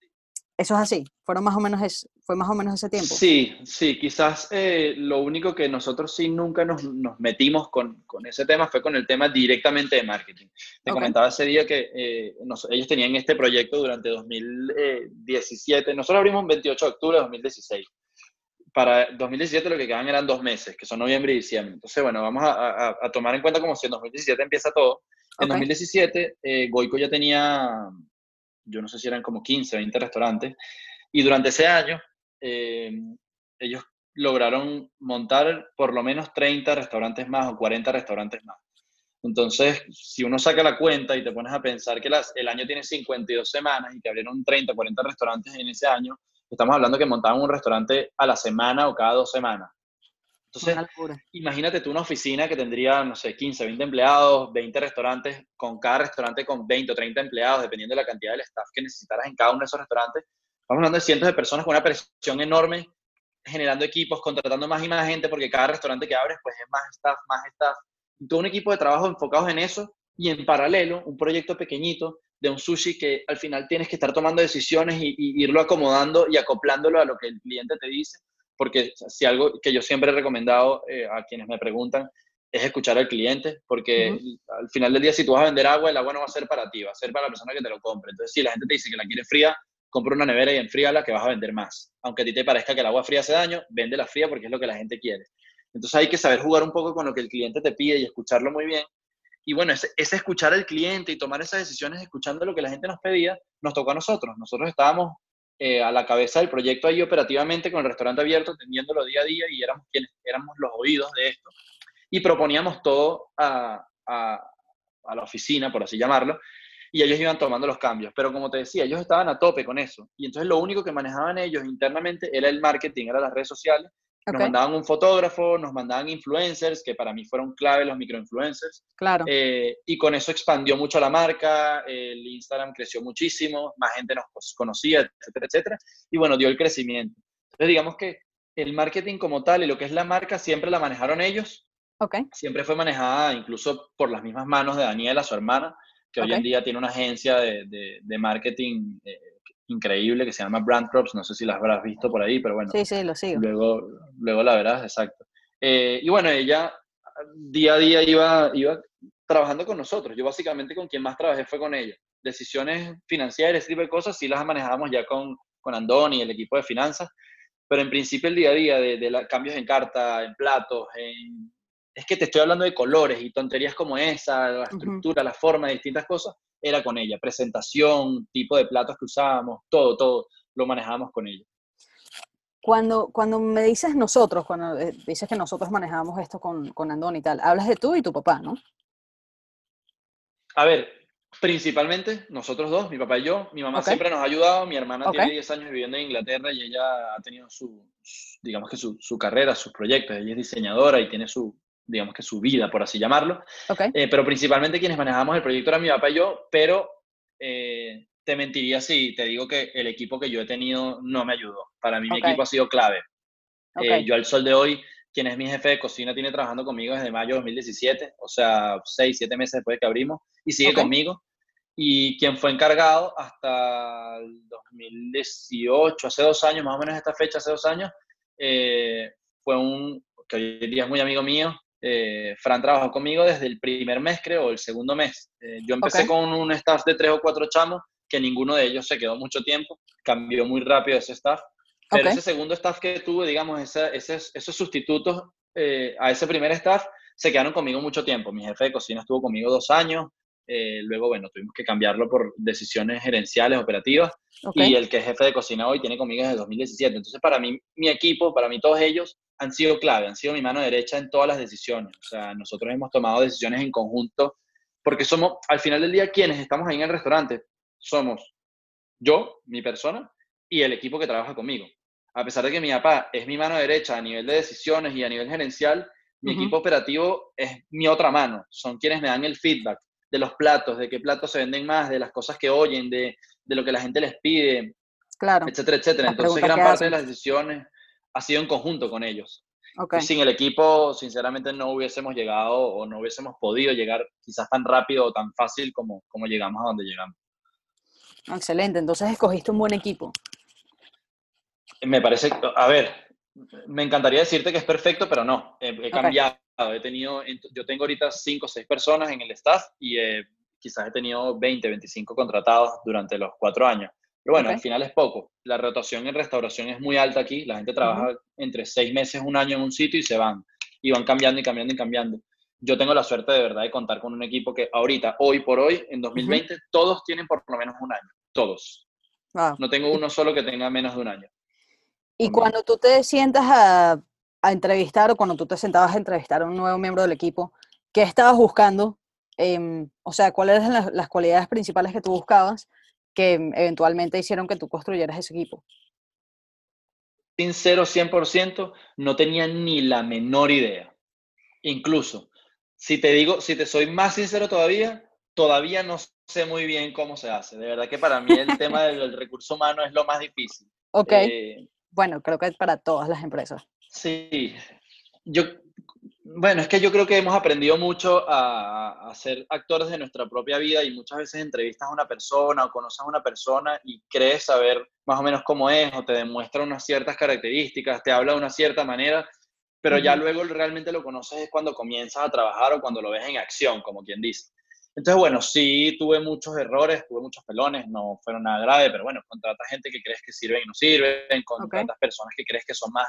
eso es así, fueron más o menos es, fue más o menos ese tiempo. Sí, sí, quizás eh, lo único que nosotros sí nunca nos, nos metimos con, con, ese tema fue con el tema directamente de marketing. Te comentaba ese día que eh, ellos tenían este proyecto durante 2017, nosotros abrimos el 28 de octubre de 2016. Para 2017 lo que quedaban eran dos meses, que son noviembre y diciembre. Entonces, bueno, vamos a, a, tomar en cuenta como si en 2017 empieza todo. En 2017, eh, Goico ya tenía yo no sé si eran como 15, 20 restaurantes, y durante ese año eh, ellos lograron montar por lo menos 30 restaurantes más o 40 restaurantes más. Entonces, si uno saca la cuenta y te pones a pensar que las, el año tiene 52 semanas y que abrieron 30, 40 restaurantes en ese año, estamos hablando que montaban un restaurante a la semana o cada dos semanas. Entonces, imagínate tú una oficina que tendría, no sé, 15, 20 empleados, 20 restaurantes, con cada restaurante con 20 o 30 empleados, dependiendo de la cantidad del staff que necesitaras en cada uno de esos restaurantes. Estamos hablando de cientos de personas con una presión enorme, generando equipos, contratando más y más gente, porque cada restaurante que abres, pues es más staff, más staff. todo un equipo de trabajo enfocados en eso y en paralelo un proyecto pequeñito de un sushi que al final tienes que estar tomando decisiones y, irlo acomodando y acoplándolo a lo que el cliente te dice, porque si algo que yo siempre he recomendado eh, a quienes me preguntan es escuchar al cliente, porque al final del día si tú vas a vender agua, el agua no va a ser para ti, va a ser para la persona que te lo compre. Entonces, si la gente te dice que la quiere fría, compra una nevera y enfríala que vas a vender más. Aunque a ti te parezca que el agua fría hace daño, vende la fría porque es lo que la gente quiere. Entonces hay que saber jugar un poco con lo que el cliente te pide y escucharlo muy bien. Y bueno, ese, escuchar al cliente y tomar esas decisiones escuchando lo que la gente nos pedía, nos tocó a nosotros. Nosotros estábamos eh, a la cabeza del proyecto ahí operativamente con el restaurante abierto, atendiéndolo día a día y éramos quienes éramos los oídos de esto. Y proponíamos todo a, a, a la oficina, por así llamarlo, y ellos iban tomando los cambios. Pero como te decía, ellos estaban a tope con eso. Y entonces lo único que manejaban ellos internamente era el marketing, era las redes sociales. Nos mandaban un fotógrafo, nos mandaban influencers, que para mí fueron clave los microinfluencers. Claro. Eh, y con eso expandió mucho la marca, el Instagram creció muchísimo, más gente nos conocía, etcétera, etcétera. Y bueno, dio el crecimiento. Entonces digamos que el marketing como tal y lo que es la marca siempre la manejaron ellos. Okay. Siempre fue manejada incluso por las mismas manos de Daniela, su hermana que hoy en día tiene una agencia de, de, marketing eh, increíble que se llama Brand Crops, no sé si las habrás visto por ahí, pero bueno. Sí, sí, lo sigo. Luego, luego la verás, exacto. Eh, y bueno, ella día a día iba, iba trabajando con nosotros. Yo básicamente con quien más trabajé fue con ella. Decisiones financieras, ese tipo de cosas, sí las manejábamos ya con, con Andoni, el equipo de finanzas, pero en principio el día a día de, de cambios en carta, en platos, en es que te estoy hablando de colores y tonterías como esa, la estructura, la forma, distintas cosas, era con ella. Presentación, tipo de platos que usábamos, todo, todo, lo manejábamos con ella. Cuando, cuando me dices nosotros, cuando eh, dices que nosotros manejábamos esto con, con Andón y tal, hablas de tú y tu papá, ¿no? A ver, principalmente nosotros dos, mi papá y yo. Mi mamá siempre nos ha ayudado, mi hermana tiene 10 años viviendo en Inglaterra y ella ha tenido su, digamos que su, su, carrera, sus proyectos. Ella es diseñadora y tiene su, digamos que su vida, por así llamarlo. Eh, pero principalmente quienes manejamos el proyecto era mi papá y yo, pero eh, te mentiría si te digo que el equipo que yo he tenido no me ayudó. Para mí mi equipo ha sido clave. Eh, yo al sol de hoy, quien es mi jefe de cocina, tiene trabajando conmigo desde mayo de 2017, o sea, seis, siete meses después de que abrimos, y sigue conmigo. Y quien fue encargado hasta el 2018, hace dos años, más o menos esta fecha, hace dos años, fue un, que hoy en día es muy amigo mío, eh, Fran trabajó conmigo desde el primer mes, creo, o el segundo mes. Eh, yo empecé con un staff de tres o cuatro chamos, que ninguno de ellos se quedó mucho tiempo, cambió muy rápido ese staff. Pero ese segundo staff que tuve, digamos, esos sustitutos eh, a ese primer staff, se quedaron conmigo mucho tiempo. Mi jefe de cocina estuvo conmigo dos años, luego, bueno, tuvimos que cambiarlo por decisiones gerenciales, operativas, y el que es jefe de cocina hoy tiene conmigo desde 2017. Entonces, para mí, mi equipo, para mí todos ellos, han sido clave, han sido mi mano derecha en todas las decisiones. O sea, nosotros hemos tomado decisiones en conjunto porque somos, al final del día, quienes estamos ahí en el restaurante, somos yo, mi persona, y el equipo que trabaja conmigo. A pesar de que mi papá es mi mano derecha a nivel de decisiones y a nivel gerencial, mi equipo operativo es mi otra mano. Son quienes me dan el feedback de los platos, de qué platos se venden más, de las cosas que oyen, de, de lo que la gente les pide, claro. etcétera, etcétera. Entonces, gran parte de las decisiones ha sido en conjunto con ellos. Sin el equipo, sinceramente, no hubiésemos llegado o no hubiésemos podido llegar quizás tan rápido o tan fácil como, como llegamos a donde llegamos. Excelente, entonces escogiste un buen equipo. Me parece, a ver, me encantaría decirte que es perfecto, pero no, he, cambiado. He tenido, yo tengo ahorita 5 o 6 personas en el staff y eh, quizás he tenido 20, 25 contratados durante los cuatro años. Pero bueno, al final es poco. La rotación en restauración es muy alta aquí. La gente trabaja entre seis meses, un año en un sitio y se van. Y van cambiando y cambiando y cambiando. Yo tengo la suerte de verdad de contar con un equipo que ahorita, hoy por hoy, en 2020, todos tienen por lo menos un año. Todos. No tengo uno solo que tenga menos de un año. Y cuando tú te sientas a, entrevistar o cuando tú te sentabas a entrevistar a un nuevo miembro del equipo, ¿qué estabas buscando? Em, o sea, ¿cuáles eran las, cualidades principales que tú buscabas? Que eventualmente hicieron que tú construyeras ese equipo? Sincero, 100%, no tenía ni la menor idea. Incluso, si te digo, si te soy más sincero todavía, todavía no sé muy bien cómo se hace. De verdad que para mí el tema del recurso humano es lo más difícil. Ok. Eh, bueno, creo que es para todas las empresas. Sí. Yo, Bueno, es que yo creo que hemos aprendido mucho a, a, ser actores de nuestra propia vida y muchas veces entrevistas a una persona o conoces a una persona y crees saber más o menos cómo es o te demuestra unas ciertas características, te habla de una cierta manera, pero ya luego realmente lo conoces es cuando comienzas a trabajar o cuando lo ves en acción, como quien dice. Entonces, bueno, sí tuve muchos errores, tuve muchos pelones, no fueron nada grave, pero bueno, contratas gente que crees que sirven y no sirven, contratas personas que crees que son más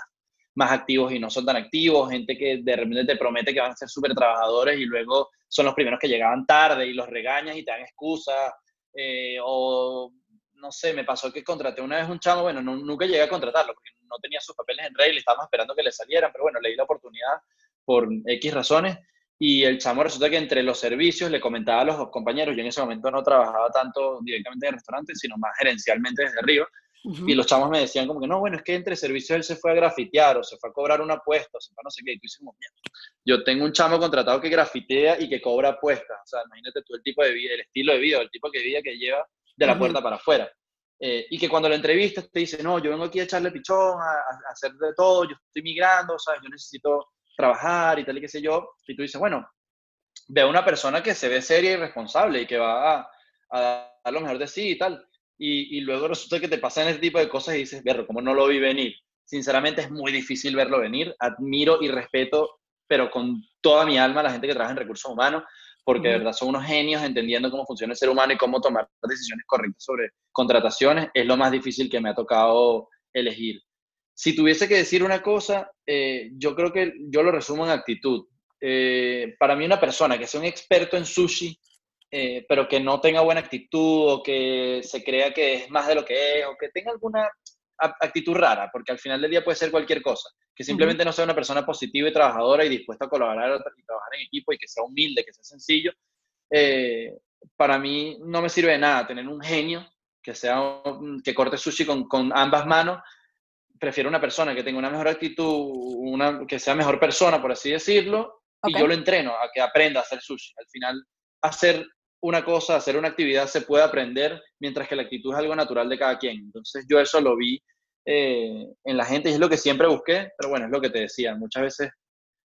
más activos y no son tan activos, gente que de repente te promete que van a ser súper trabajadores y luego son los primeros que llegaban tarde y los regañas y te dan excusas, eh, o no sé, me pasó que contraté una vez un chamo, bueno, nunca llegué a contratarlo porque no tenía sus papeles en regla estábamos esperando que le salieran, pero bueno, le di la oportunidad por X razones y el chamo resulta que entre los servicios le comentaba a los compañeros, yo en ese momento no trabajaba tanto directamente en el restaurante, sino más gerencialmente desde arriba, y los chamos me decían como que, no, bueno, es que entre servicios él se fue a grafitear o se fue a cobrar una apuesta, o se fue a no sé qué. Y tú dices, yo tengo un chamo contratado que grafitea y que cobra apuestas. O sea, imagínate tú el tipo de vida, el estilo de vida, el tipo de vida que lleva de la puerta para afuera. Eh, y que cuando lo entrevistas te dice, no, yo vengo aquí a echarle pichón, a, hacer de todo, yo estoy migrando, o sea, yo necesito trabajar y tal y qué sé yo. Y tú dices, bueno, veo una persona que se ve seria y responsable y que va a, a dar lo mejor de sí y tal y, luego resulta que te pasan ese tipo de cosas y dices, verlo, ¿cómo no lo vi venir? Sinceramente es muy difícil verlo venir. Admiro y respeto, pero con toda mi alma, a la gente que trabaja en recursos humanos, porque de verdad son unos genios entendiendo cómo funciona el ser humano y cómo tomar decisiones correctas sobre contrataciones. Es lo más difícil que me ha tocado elegir. Si tuviese que decir una cosa, eh, yo creo que yo lo resumo en actitud. Eh, para mí una persona que sea un experto en sushi eh, pero que no tenga buena actitud o que se crea que es más de lo que es o que tenga alguna actitud rara, porque al final del día puede ser cualquier cosa, que simplemente no sea una persona positiva y trabajadora y dispuesta a colaborar y trabajar en equipo y que sea humilde, que sea sencillo, eh, para mí no me sirve de nada tener un genio que, sea, que corte sushi con, con ambas manos, prefiero una persona que tenga una mejor actitud, una, que sea mejor persona, por así decirlo, y yo lo entreno a que aprenda a hacer sushi. Al final, hacer una cosa, hacer una actividad se puede aprender, mientras que la actitud es algo natural de cada quien. Entonces yo eso lo vi eh, en la gente y es lo que siempre busqué, pero bueno, es lo que te decía, muchas veces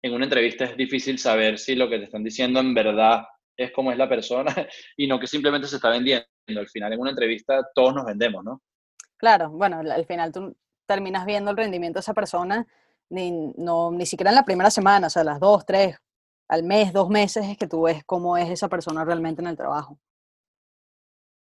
en una entrevista es difícil saber si lo que te están diciendo en verdad es como es la persona y no que simplemente se está vendiendo. Al final en una entrevista todos nos vendemos, ¿no? Claro, bueno, al final tú terminas viendo el rendimiento de esa persona ni, no, ni siquiera en la primera semana, o sea, las dos, tres, al mes, dos meses, es que tú ves cómo es esa persona realmente en el trabajo.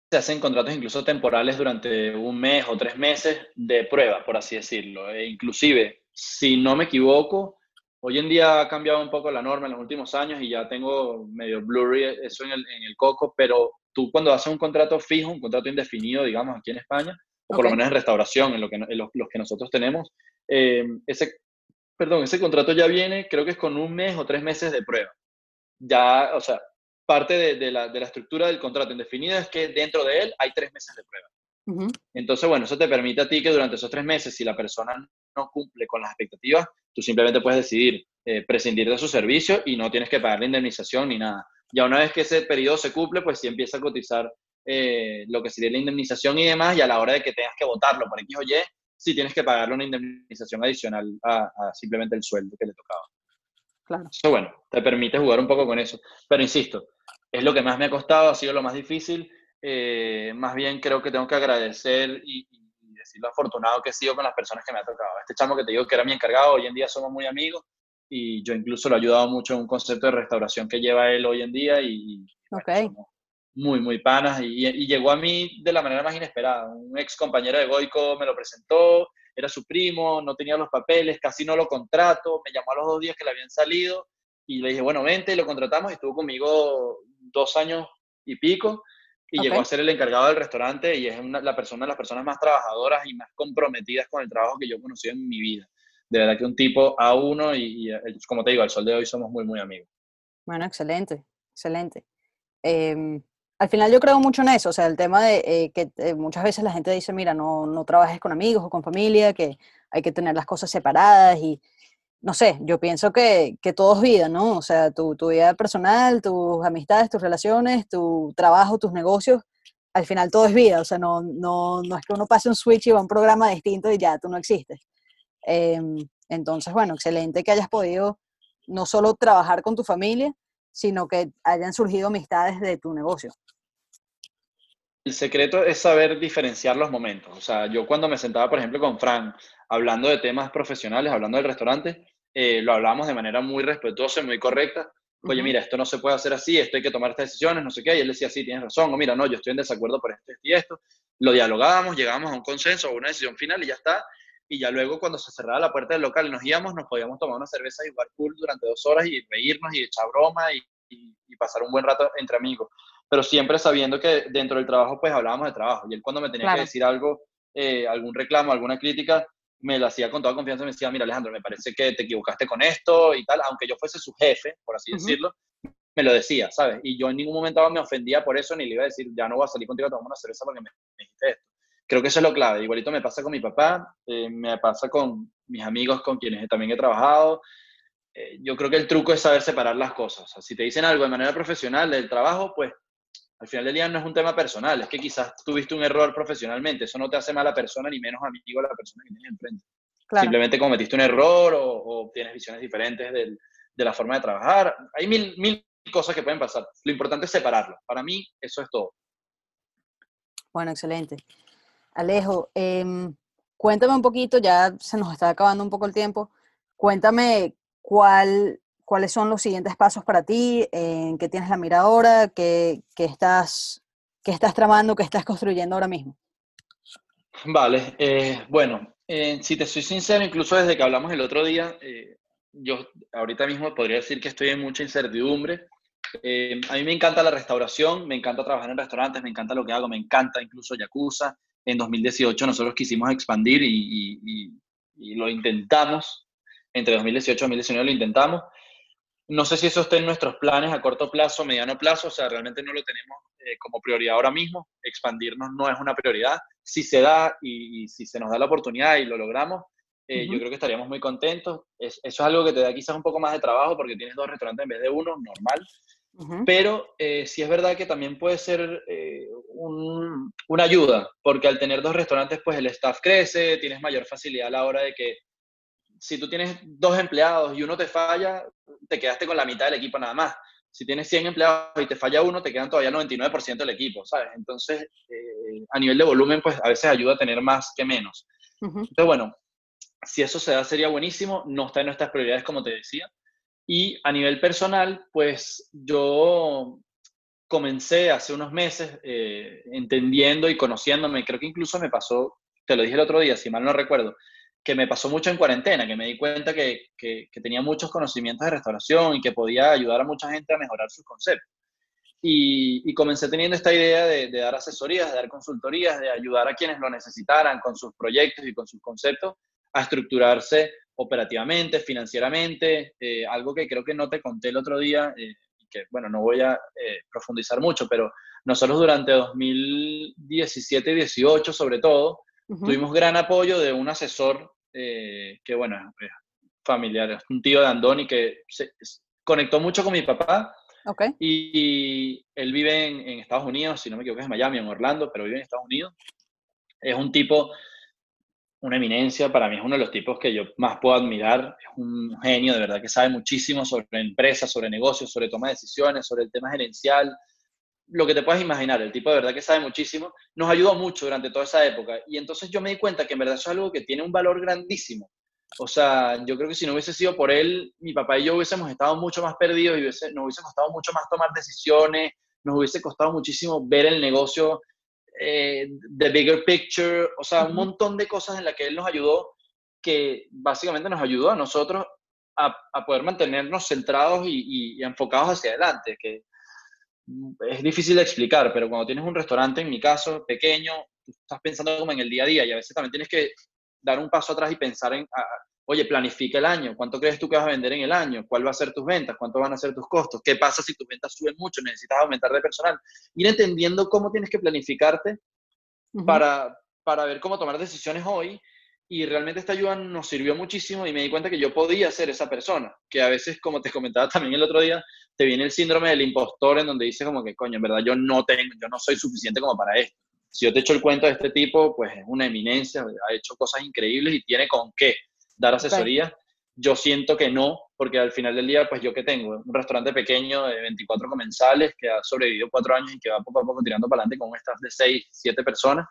Se hacen contratos incluso temporales durante un mes o tres meses de prueba, por así decirlo. E inclusive, si no me equivoco, hoy en día ha cambiado un poco la norma en los últimos años y ya tengo medio blurry eso en el, en el coco, pero tú cuando haces un contrato fijo, un contrato indefinido, digamos, aquí en España, o por lo menos en restauración, en, lo que, los, que nosotros tenemos, eh, ese perdón, ese contrato ya viene, creo que es con un mes o tres meses de prueba. Ya, o sea, parte de, la, estructura del contrato indefinido es que dentro de él hay tres meses de prueba. Entonces, bueno, eso te permite a ti que durante esos tres meses, si la persona no cumple con las expectativas, tú simplemente puedes decidir eh, prescindir de su servicio y no tienes que pagar la indemnización ni nada. Ya una vez que ese periodo se cumple, pues sí empieza a cotizar eh, lo que sería la indemnización y demás, y a la hora de que tengas que votarlo por X o Y, sí tienes que pagarle una indemnización adicional a, simplemente el sueldo que le tocaba. Claro. Eso, bueno, te permite jugar un poco con eso. Pero insisto, es lo que más me ha costado, ha sido lo más difícil. Eh, más bien creo que tengo que agradecer y, decir lo afortunado que he sido con las personas que me ha tocado. Este chamo que te digo que era mi encargado, hoy en día somos muy amigos y yo incluso lo he ayudado mucho en un concepto de restauración que lleva él hoy en día y, okay muy, muy panas y, llegó a mí de la manera más inesperada. Un ex compañero de Goico me lo presentó, era su primo, no tenía los papeles, casi no lo contrato, me llamó a los dos días que le habían salido y le dije, bueno, vente, y lo contratamos y estuvo conmigo dos años y pico y llegó a ser el encargado del restaurante y es una, la persona de las personas más trabajadoras y más comprometidas con el trabajo que yo he conocido en mi vida. De verdad que un tipo a uno y, como te digo, al sol de hoy somos muy, muy amigos. Bueno, excelente, excelente. Em, al final yo creo mucho en eso, o sea, el tema de eh, que eh, muchas veces la gente dice, mira, no, no trabajes con amigos o con familia, que hay que tener las cosas separadas y, no sé, yo pienso que, que todo es vida, ¿no? O sea, tu, tu, vida personal, tus amistades, tus relaciones, tu trabajo, tus negocios, al final todo es vida, o sea, no, no, no es que uno pase un switch y va a un programa distinto y ya tú no existes. Em, entonces, bueno, excelente que hayas podido no solo trabajar con tu familia, sino que hayan surgido amistades de tu negocio. El secreto es saber diferenciar los momentos. O sea, yo cuando me sentaba, por ejemplo, con Frank, hablando de temas profesionales, hablando del restaurante, eh, lo hablábamos de manera muy respetuosa y muy correcta. Oye, mira, esto no se puede hacer así, esto hay que tomar estas decisiones, no sé qué. Y él decía, sí, tienes razón, o mira, no, yo estoy en desacuerdo por esto y esto. Lo dialogábamos, llegábamos a un consenso, a una decisión final y ya está. Y ya luego, cuando se cerraba la puerta del local y nos íbamos, nos podíamos tomar una cerveza y jugar pool durante dos horas y reírnos y echar broma y, y pasar un buen rato entre amigos pero siempre sabiendo que dentro del trabajo pues hablábamos de trabajo. Y él cuando me tenía que decir algo, eh, algún reclamo, alguna crítica, me lo hacía con toda confianza y me decía, mira Alejandro, me parece que te equivocaste con esto y tal, aunque yo fuese su jefe, por así decirlo, me lo decía, ¿sabes? Y yo en ningún momento me ofendía por eso, ni le iba a decir, ya no voy a salir contigo a tomar una cerveza porque me, dijiste esto. Creo que eso es lo clave. Igualito me pasa con mi papá, eh, me pasa con mis amigos con quienes también he trabajado. Eh, yo creo que el truco es saber separar las cosas. O sea, si te dicen algo de manera profesional del trabajo, pues al final del día no es un tema personal, es que quizás tuviste un error profesionalmente, eso no te hace mala persona ni menos amigo a la persona que tienes enfrente. Simplemente cometiste un error o, tienes visiones diferentes de la forma de trabajar. Hay mil, mil cosas que pueden pasar. Lo importante es separarlo. Para mí, eso es todo. Bueno, excelente. Alejo, em, cuéntame un poquito, ya se nos está acabando un poco el tiempo. Cuéntame cuál cuáles son los siguientes pasos para ti, en qué tienes la mira ahora, qué, estás, qué estás tramando, qué estás construyendo ahora mismo. Vale, eh, bueno, eh, si te soy sincero, incluso desde que hablamos el otro día, eh, yo ahorita mismo podría decir que estoy en mucha incertidumbre. a mí me encanta la restauración, me encanta trabajar en restaurantes, me encanta lo que hago, me encanta incluso Yakuza. En 2018 nosotros quisimos expandir y, y lo intentamos. Entre 2018 y 2019 lo intentamos no sé si eso está en nuestros planes a corto plazo, mediano plazo, o sea, realmente no lo tenemos eh, como prioridad ahora mismo. Expandirnos no es una prioridad. Si se da y, si se nos da la oportunidad y lo logramos, eh, yo creo que estaríamos muy contentos. eso es algo que te da quizás un poco más de trabajo porque tienes dos restaurantes en vez de uno, normal. Pero eh, sí es verdad que también puede ser una ayuda, porque al tener dos restaurantes, pues el staff crece, tienes mayor facilidad a la hora de que si tú tienes dos empleados y uno te falla, te quedaste con la mitad del equipo nada más. Si tienes 100 empleados y te falla uno, te quedan todavía el 99% del equipo, ¿sabes? Entonces, eh, a nivel de volumen, pues a veces ayuda a tener más que menos. Entonces, bueno, si eso se da, sería buenísimo. No está en nuestras prioridades, como te decía. Y a nivel personal, pues yo comencé hace unos meses eh, entendiendo y conociéndome, creo que incluso me pasó, te lo dije el otro día, si mal no recuerdo, que me pasó mucho en cuarentena, que me di cuenta que, que, tenía muchos conocimientos de restauración y que podía ayudar a mucha gente a mejorar sus conceptos. Y, y comencé teniendo esta idea de, de, dar asesorías, de dar consultorías, de ayudar a quienes lo necesitaran con sus proyectos y con sus conceptos a estructurarse operativamente, financieramente, eh, algo que creo que no te conté el otro día, eh, que bueno, no voy a eh, profundizar mucho, pero nosotros durante 2017 y 18 sobre todo, tuvimos gran apoyo de un asesor que bueno, es familiar, es un tío de Andoni que se, conectó mucho con mi papá. Okay. Y, él vive en, Estados Unidos, si no me equivoco es en Miami, en Orlando, pero vive en Estados Unidos. Es un tipo, una eminencia, para mí es uno de los tipos que yo más puedo admirar. Es un genio, de verdad, que sabe muchísimo sobre empresas, sobre negocios, sobre toma de decisiones, sobre el tema gerencial, lo que te puedas imaginar, el tipo de verdad que sabe muchísimo, nos ayudó mucho durante toda esa época. Y entonces yo me di cuenta que en verdad eso es algo que tiene un valor grandísimo. O sea, yo creo que si no hubiese sido por él, mi papá y yo hubiésemos estado mucho más perdidos y hubiese, nos hubiese costado mucho más tomar decisiones, nos hubiese costado muchísimo ver el negocio, eh, the bigger picture, o sea, un montón de cosas en las que él nos ayudó, que básicamente nos ayudó a nosotros a, a poder mantenernos centrados y, y, enfocados hacia adelante, que es difícil de explicar, pero cuando tienes un restaurante, en mi caso, pequeño, estás pensando como en el día a día y a veces también tienes que dar un paso atrás y pensar en, oye, planifica el año, ¿cuánto crees tú que vas a vender en el año? ¿Cuál va a ser tus ventas? ¿Cuánto van a ser tus costos? ¿Qué pasa si tus ventas suben mucho? ¿Necesitas aumentar de personal? Ir entendiendo cómo tienes que planificarte para, para ver cómo tomar decisiones hoy y realmente esta ayuda nos sirvió muchísimo y me di cuenta que yo podía ser esa persona, que a veces, como te comentaba también el otro día, te viene el síndrome del impostor en donde dices como que, coño, en verdad yo no tengo, yo no soy suficiente como para esto. Si yo te echo el cuento de este tipo, pues es una eminencia, ha hecho cosas increíbles y tiene con qué dar asesoría. Yo siento que no, porque al final del día, pues yo que tengo un restaurante pequeño de 24 comensales que ha sobrevivido cuatro años y que va poco a poco tirando para adelante con un staff de 6, 7 personas.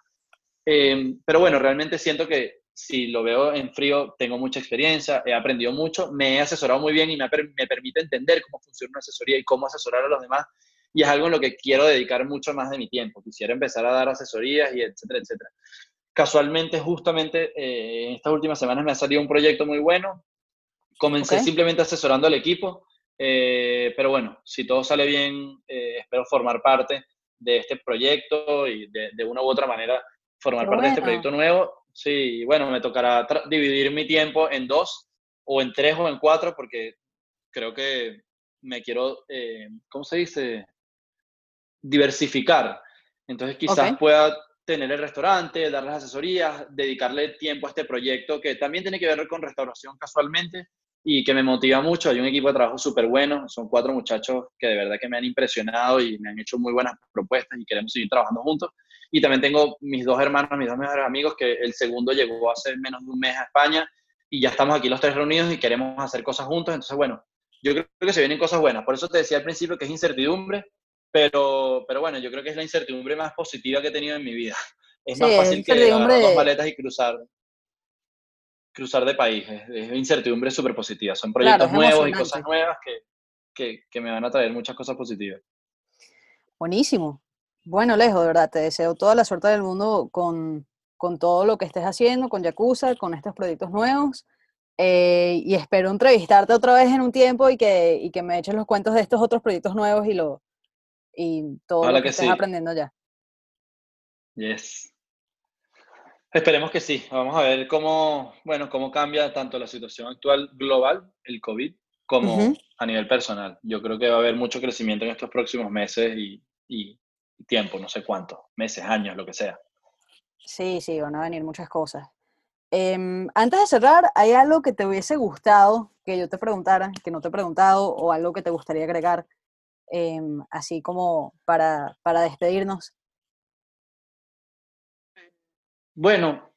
Eh, pero bueno, realmente siento que si lo veo en frío, tengo mucha experiencia, he aprendido mucho, me he asesorado muy bien y me, me permite entender cómo funciona una asesoría y cómo asesorar a los demás. Y es algo en lo que quiero dedicar mucho más de mi tiempo. Quisiera empezar a dar asesorías y etcétera, etcétera. Casualmente, justamente, eh, en estas últimas semanas me ha salido un proyecto muy bueno. Comencé simplemente asesorando al equipo, eh, pero bueno, si todo sale bien, eh, espero formar parte de este proyecto y de, de una u otra manera formar parte de este proyecto nuevo Sí, bueno, me tocará dividir mi tiempo en dos, o en tres, o en cuatro, porque creo que me quiero, eh, ¿cómo se dice? Diversificar. Entonces quizás pueda tener el restaurante, dar las asesorías, dedicarle tiempo a este proyecto que también tiene que ver con restauración casualmente y que me motiva mucho. Hay un equipo de trabajo súper bueno, son cuatro muchachos que de verdad que me han impresionado y me han hecho muy buenas propuestas y queremos seguir trabajando juntos. Y también tengo mis dos hermanos, mis dos mejores amigos, que el segundo llegó hace menos de un mes a España y ya estamos aquí los tres reunidos y queremos hacer cosas juntos. Entonces, bueno, yo creo que se vienen cosas buenas. Por eso te decía al principio que es incertidumbre, pero, pero bueno, yo creo que es la incertidumbre más positiva que he tenido en mi vida. Es más fácil que agarrar dos maletas y cruzar cruzar de país. Es, incertidumbre súper positiva. Son proyectos nuevos y cosas nuevas que, que, que, me van a traer muchas cosas positivas. Buenísimo. Bueno, Lejo, de verdad, te deseo toda la suerte del mundo con, con todo lo que estés haciendo, con Yakuza, con estos proyectos nuevos. Eh, y espero entrevistarte otra vez en un tiempo y que, y que me eches los cuentos de estos otros proyectos nuevos y, lo, y todo lo que, estés aprendiendo ya. Yes. Esperemos que sí. Vamos a ver cómo, bueno, cómo cambia tanto la situación actual global, el COVID, como a nivel personal. Yo creo que va a haber mucho crecimiento en estos próximos meses y, y tiempo, no sé cuánto, meses, años, lo que sea. Sí, sí, van a venir muchas cosas. Em, antes de cerrar, ¿hay algo que te hubiese gustado que yo te preguntara, que no te he preguntado, o algo que te gustaría agregar, em, así como para, para despedirnos? Bueno,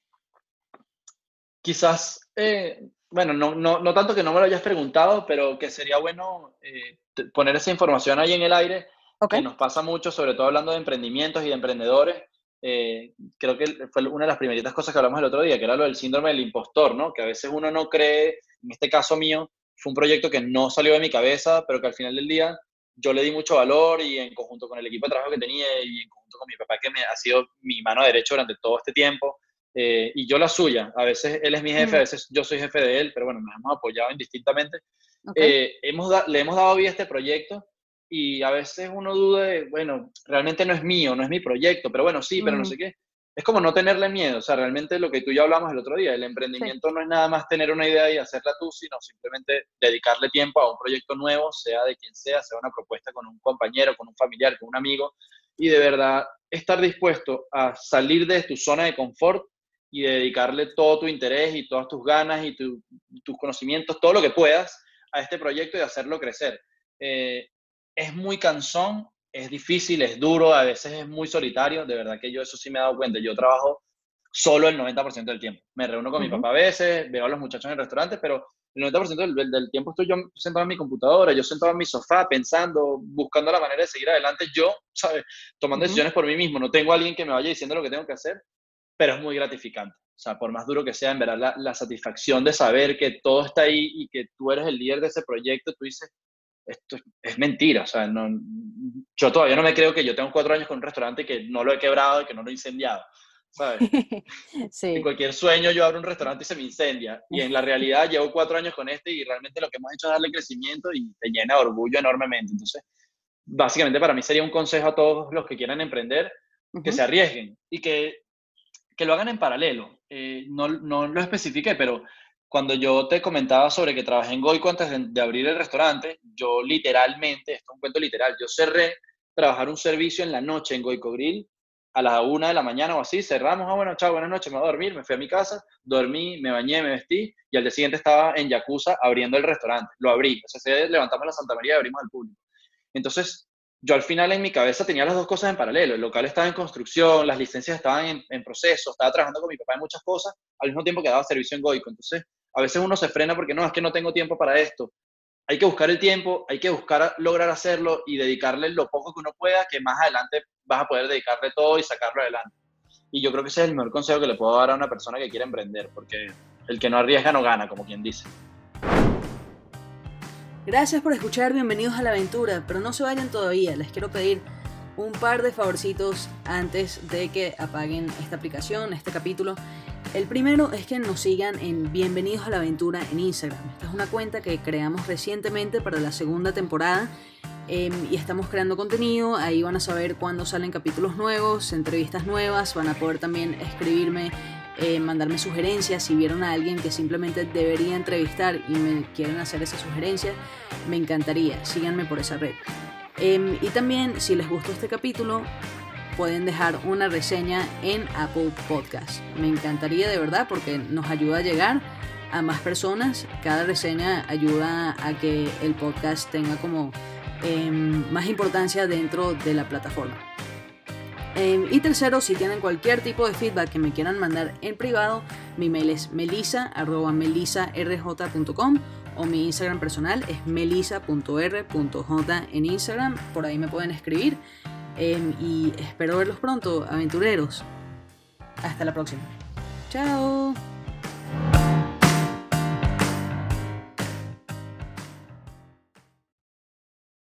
quizás, eh, bueno, no, no, no, tanto que no me lo hayas preguntado, pero que sería bueno eh, poner esa información ahí en el aire que nos pasa mucho, sobre todo hablando de emprendimientos y de emprendedores. Eh, creo que fue una de las primeritas cosas que hablamos el otro día, que era lo del síndrome del impostor, ¿no? Que a veces uno no cree, en este caso mío, fue un proyecto que no salió de mi cabeza, pero que al final del día yo le di mucho valor y en conjunto con el equipo de trabajo que tenía y en conjunto con mi papá, que me ha sido mi mano derecha durante todo este tiempo, eh, y yo la suya. A veces él es mi jefe, a veces yo soy jefe de él, pero bueno, nos hemos apoyado indistintamente. Eh, hemos le hemos dado vida a este proyecto y a veces uno duda de, bueno, realmente no es mío, no es mi proyecto, pero bueno, sí, pero no sé qué. Es como no tenerle miedo, o sea, realmente lo que tú y yo hablamos el otro día, el emprendimiento no es nada más tener una idea y hacerla tú, sino simplemente dedicarle tiempo a un proyecto nuevo, sea de quien sea, sea una propuesta con un compañero, con un familiar, con un amigo, y de verdad estar dispuesto a salir de tu zona de confort y dedicarle todo tu interés y todas tus ganas y tus conocimientos, todo lo que puedas a este proyecto y hacerlo crecer. Eh, es muy cansón, es difícil, es duro, a veces es muy solitario, de verdad que yo eso sí me he dado cuenta, yo trabajo solo el 90% del tiempo. Me reúno con mi papá a veces, veo a los muchachos en el restaurante, pero el 90% del, del, tiempo estoy yo sentado en mi computadora, yo sentado en mi sofá pensando, buscando la manera de seguir adelante, yo, ¿sabes? Tomando decisiones por mí mismo. No tengo a alguien que me vaya diciendo lo que tengo que hacer, pero es muy gratificante. O sea, por más duro que sea, en verdad, la, la satisfacción de saber que todo está ahí y que tú eres el líder de ese proyecto, tú dices, esto es mentira, o sea, no, yo todavía no me creo que yo tengo cuatro años con un restaurante que no lo he quebrado y que no lo he incendiado, ¿sabes? sí. En cualquier sueño yo abro un restaurante y se me incendia, y en la realidad llevo cuatro años con este y realmente lo que hemos hecho es darle crecimiento y te llena de orgullo enormemente. Entonces, básicamente para mí sería un consejo a todos los que quieran emprender, que se arriesguen y que, que lo hagan en paralelo. Eh, no, no lo especifiqué, pero cuando yo te comentaba sobre que trabajé en Goico antes de, abrir el restaurante, yo literalmente, esto es un cuento literal, yo cerré trabajar un servicio en la noche en Goico Grill a las una de la mañana o así, cerramos, ah, bueno, chao, buenas noches, me voy a dormir, me fui a mi casa, dormí, me bañé, me vestí y al día siguiente estaba en Yakuza abriendo el restaurante, lo abrí, o sea, levantamos la Santa María y abrimos al público. Entonces, yo al final en mi cabeza tenía las dos cosas en paralelo. El local estaba en construcción, las licencias estaban en, en, proceso, estaba trabajando con mi papá en muchas cosas, al mismo tiempo que daba servicio en Goico. Entonces, a veces uno se frena porque no, es que no tengo tiempo para esto. hay que buscar el tiempo, hay que buscar lograr hacerlo y dedicarle lo poco que uno pueda, que más adelante vas a poder dedicarle todo y sacarlo adelante. Y yo creo que ese es el mejor consejo que le puedo dar a una persona que quiere emprender, porque el que no arriesga no gana, como quien dice. Gracias por escuchar, bienvenidos a la aventura, pero no se vayan todavía, les quiero pedir un par de favorcitos antes de que apaguen esta aplicación, este capítulo. El primero es que nos sigan en Bienvenidos a la Aventura en Instagram. Esta es una cuenta que creamos recientemente para la segunda temporada em, y estamos creando contenido. Ahí van a saber cuándo salen capítulos nuevos, entrevistas nuevas. Van a poder también escribirme, eh, mandarme sugerencias. Si vieron a alguien que simplemente debería entrevistar y me quieren hacer esa sugerencia, me encantaría. Síganme por esa red. Em, y también, si les gustó este capítulo, pueden dejar una reseña en Apple Podcast. Me encantaría de verdad porque nos ayuda a llegar a más personas. Cada reseña ayuda a que el podcast tenga como em, más importancia dentro de la plataforma. Em, y tercero, si tienen cualquier tipo de feedback que me quieran mandar en privado, mi mail es melisa.melisarj.com o mi Instagram personal es melisa.r.j en Instagram. Por ahí me pueden escribir. Em, y espero verlos pronto, aventureros. Hasta la próxima. Chao.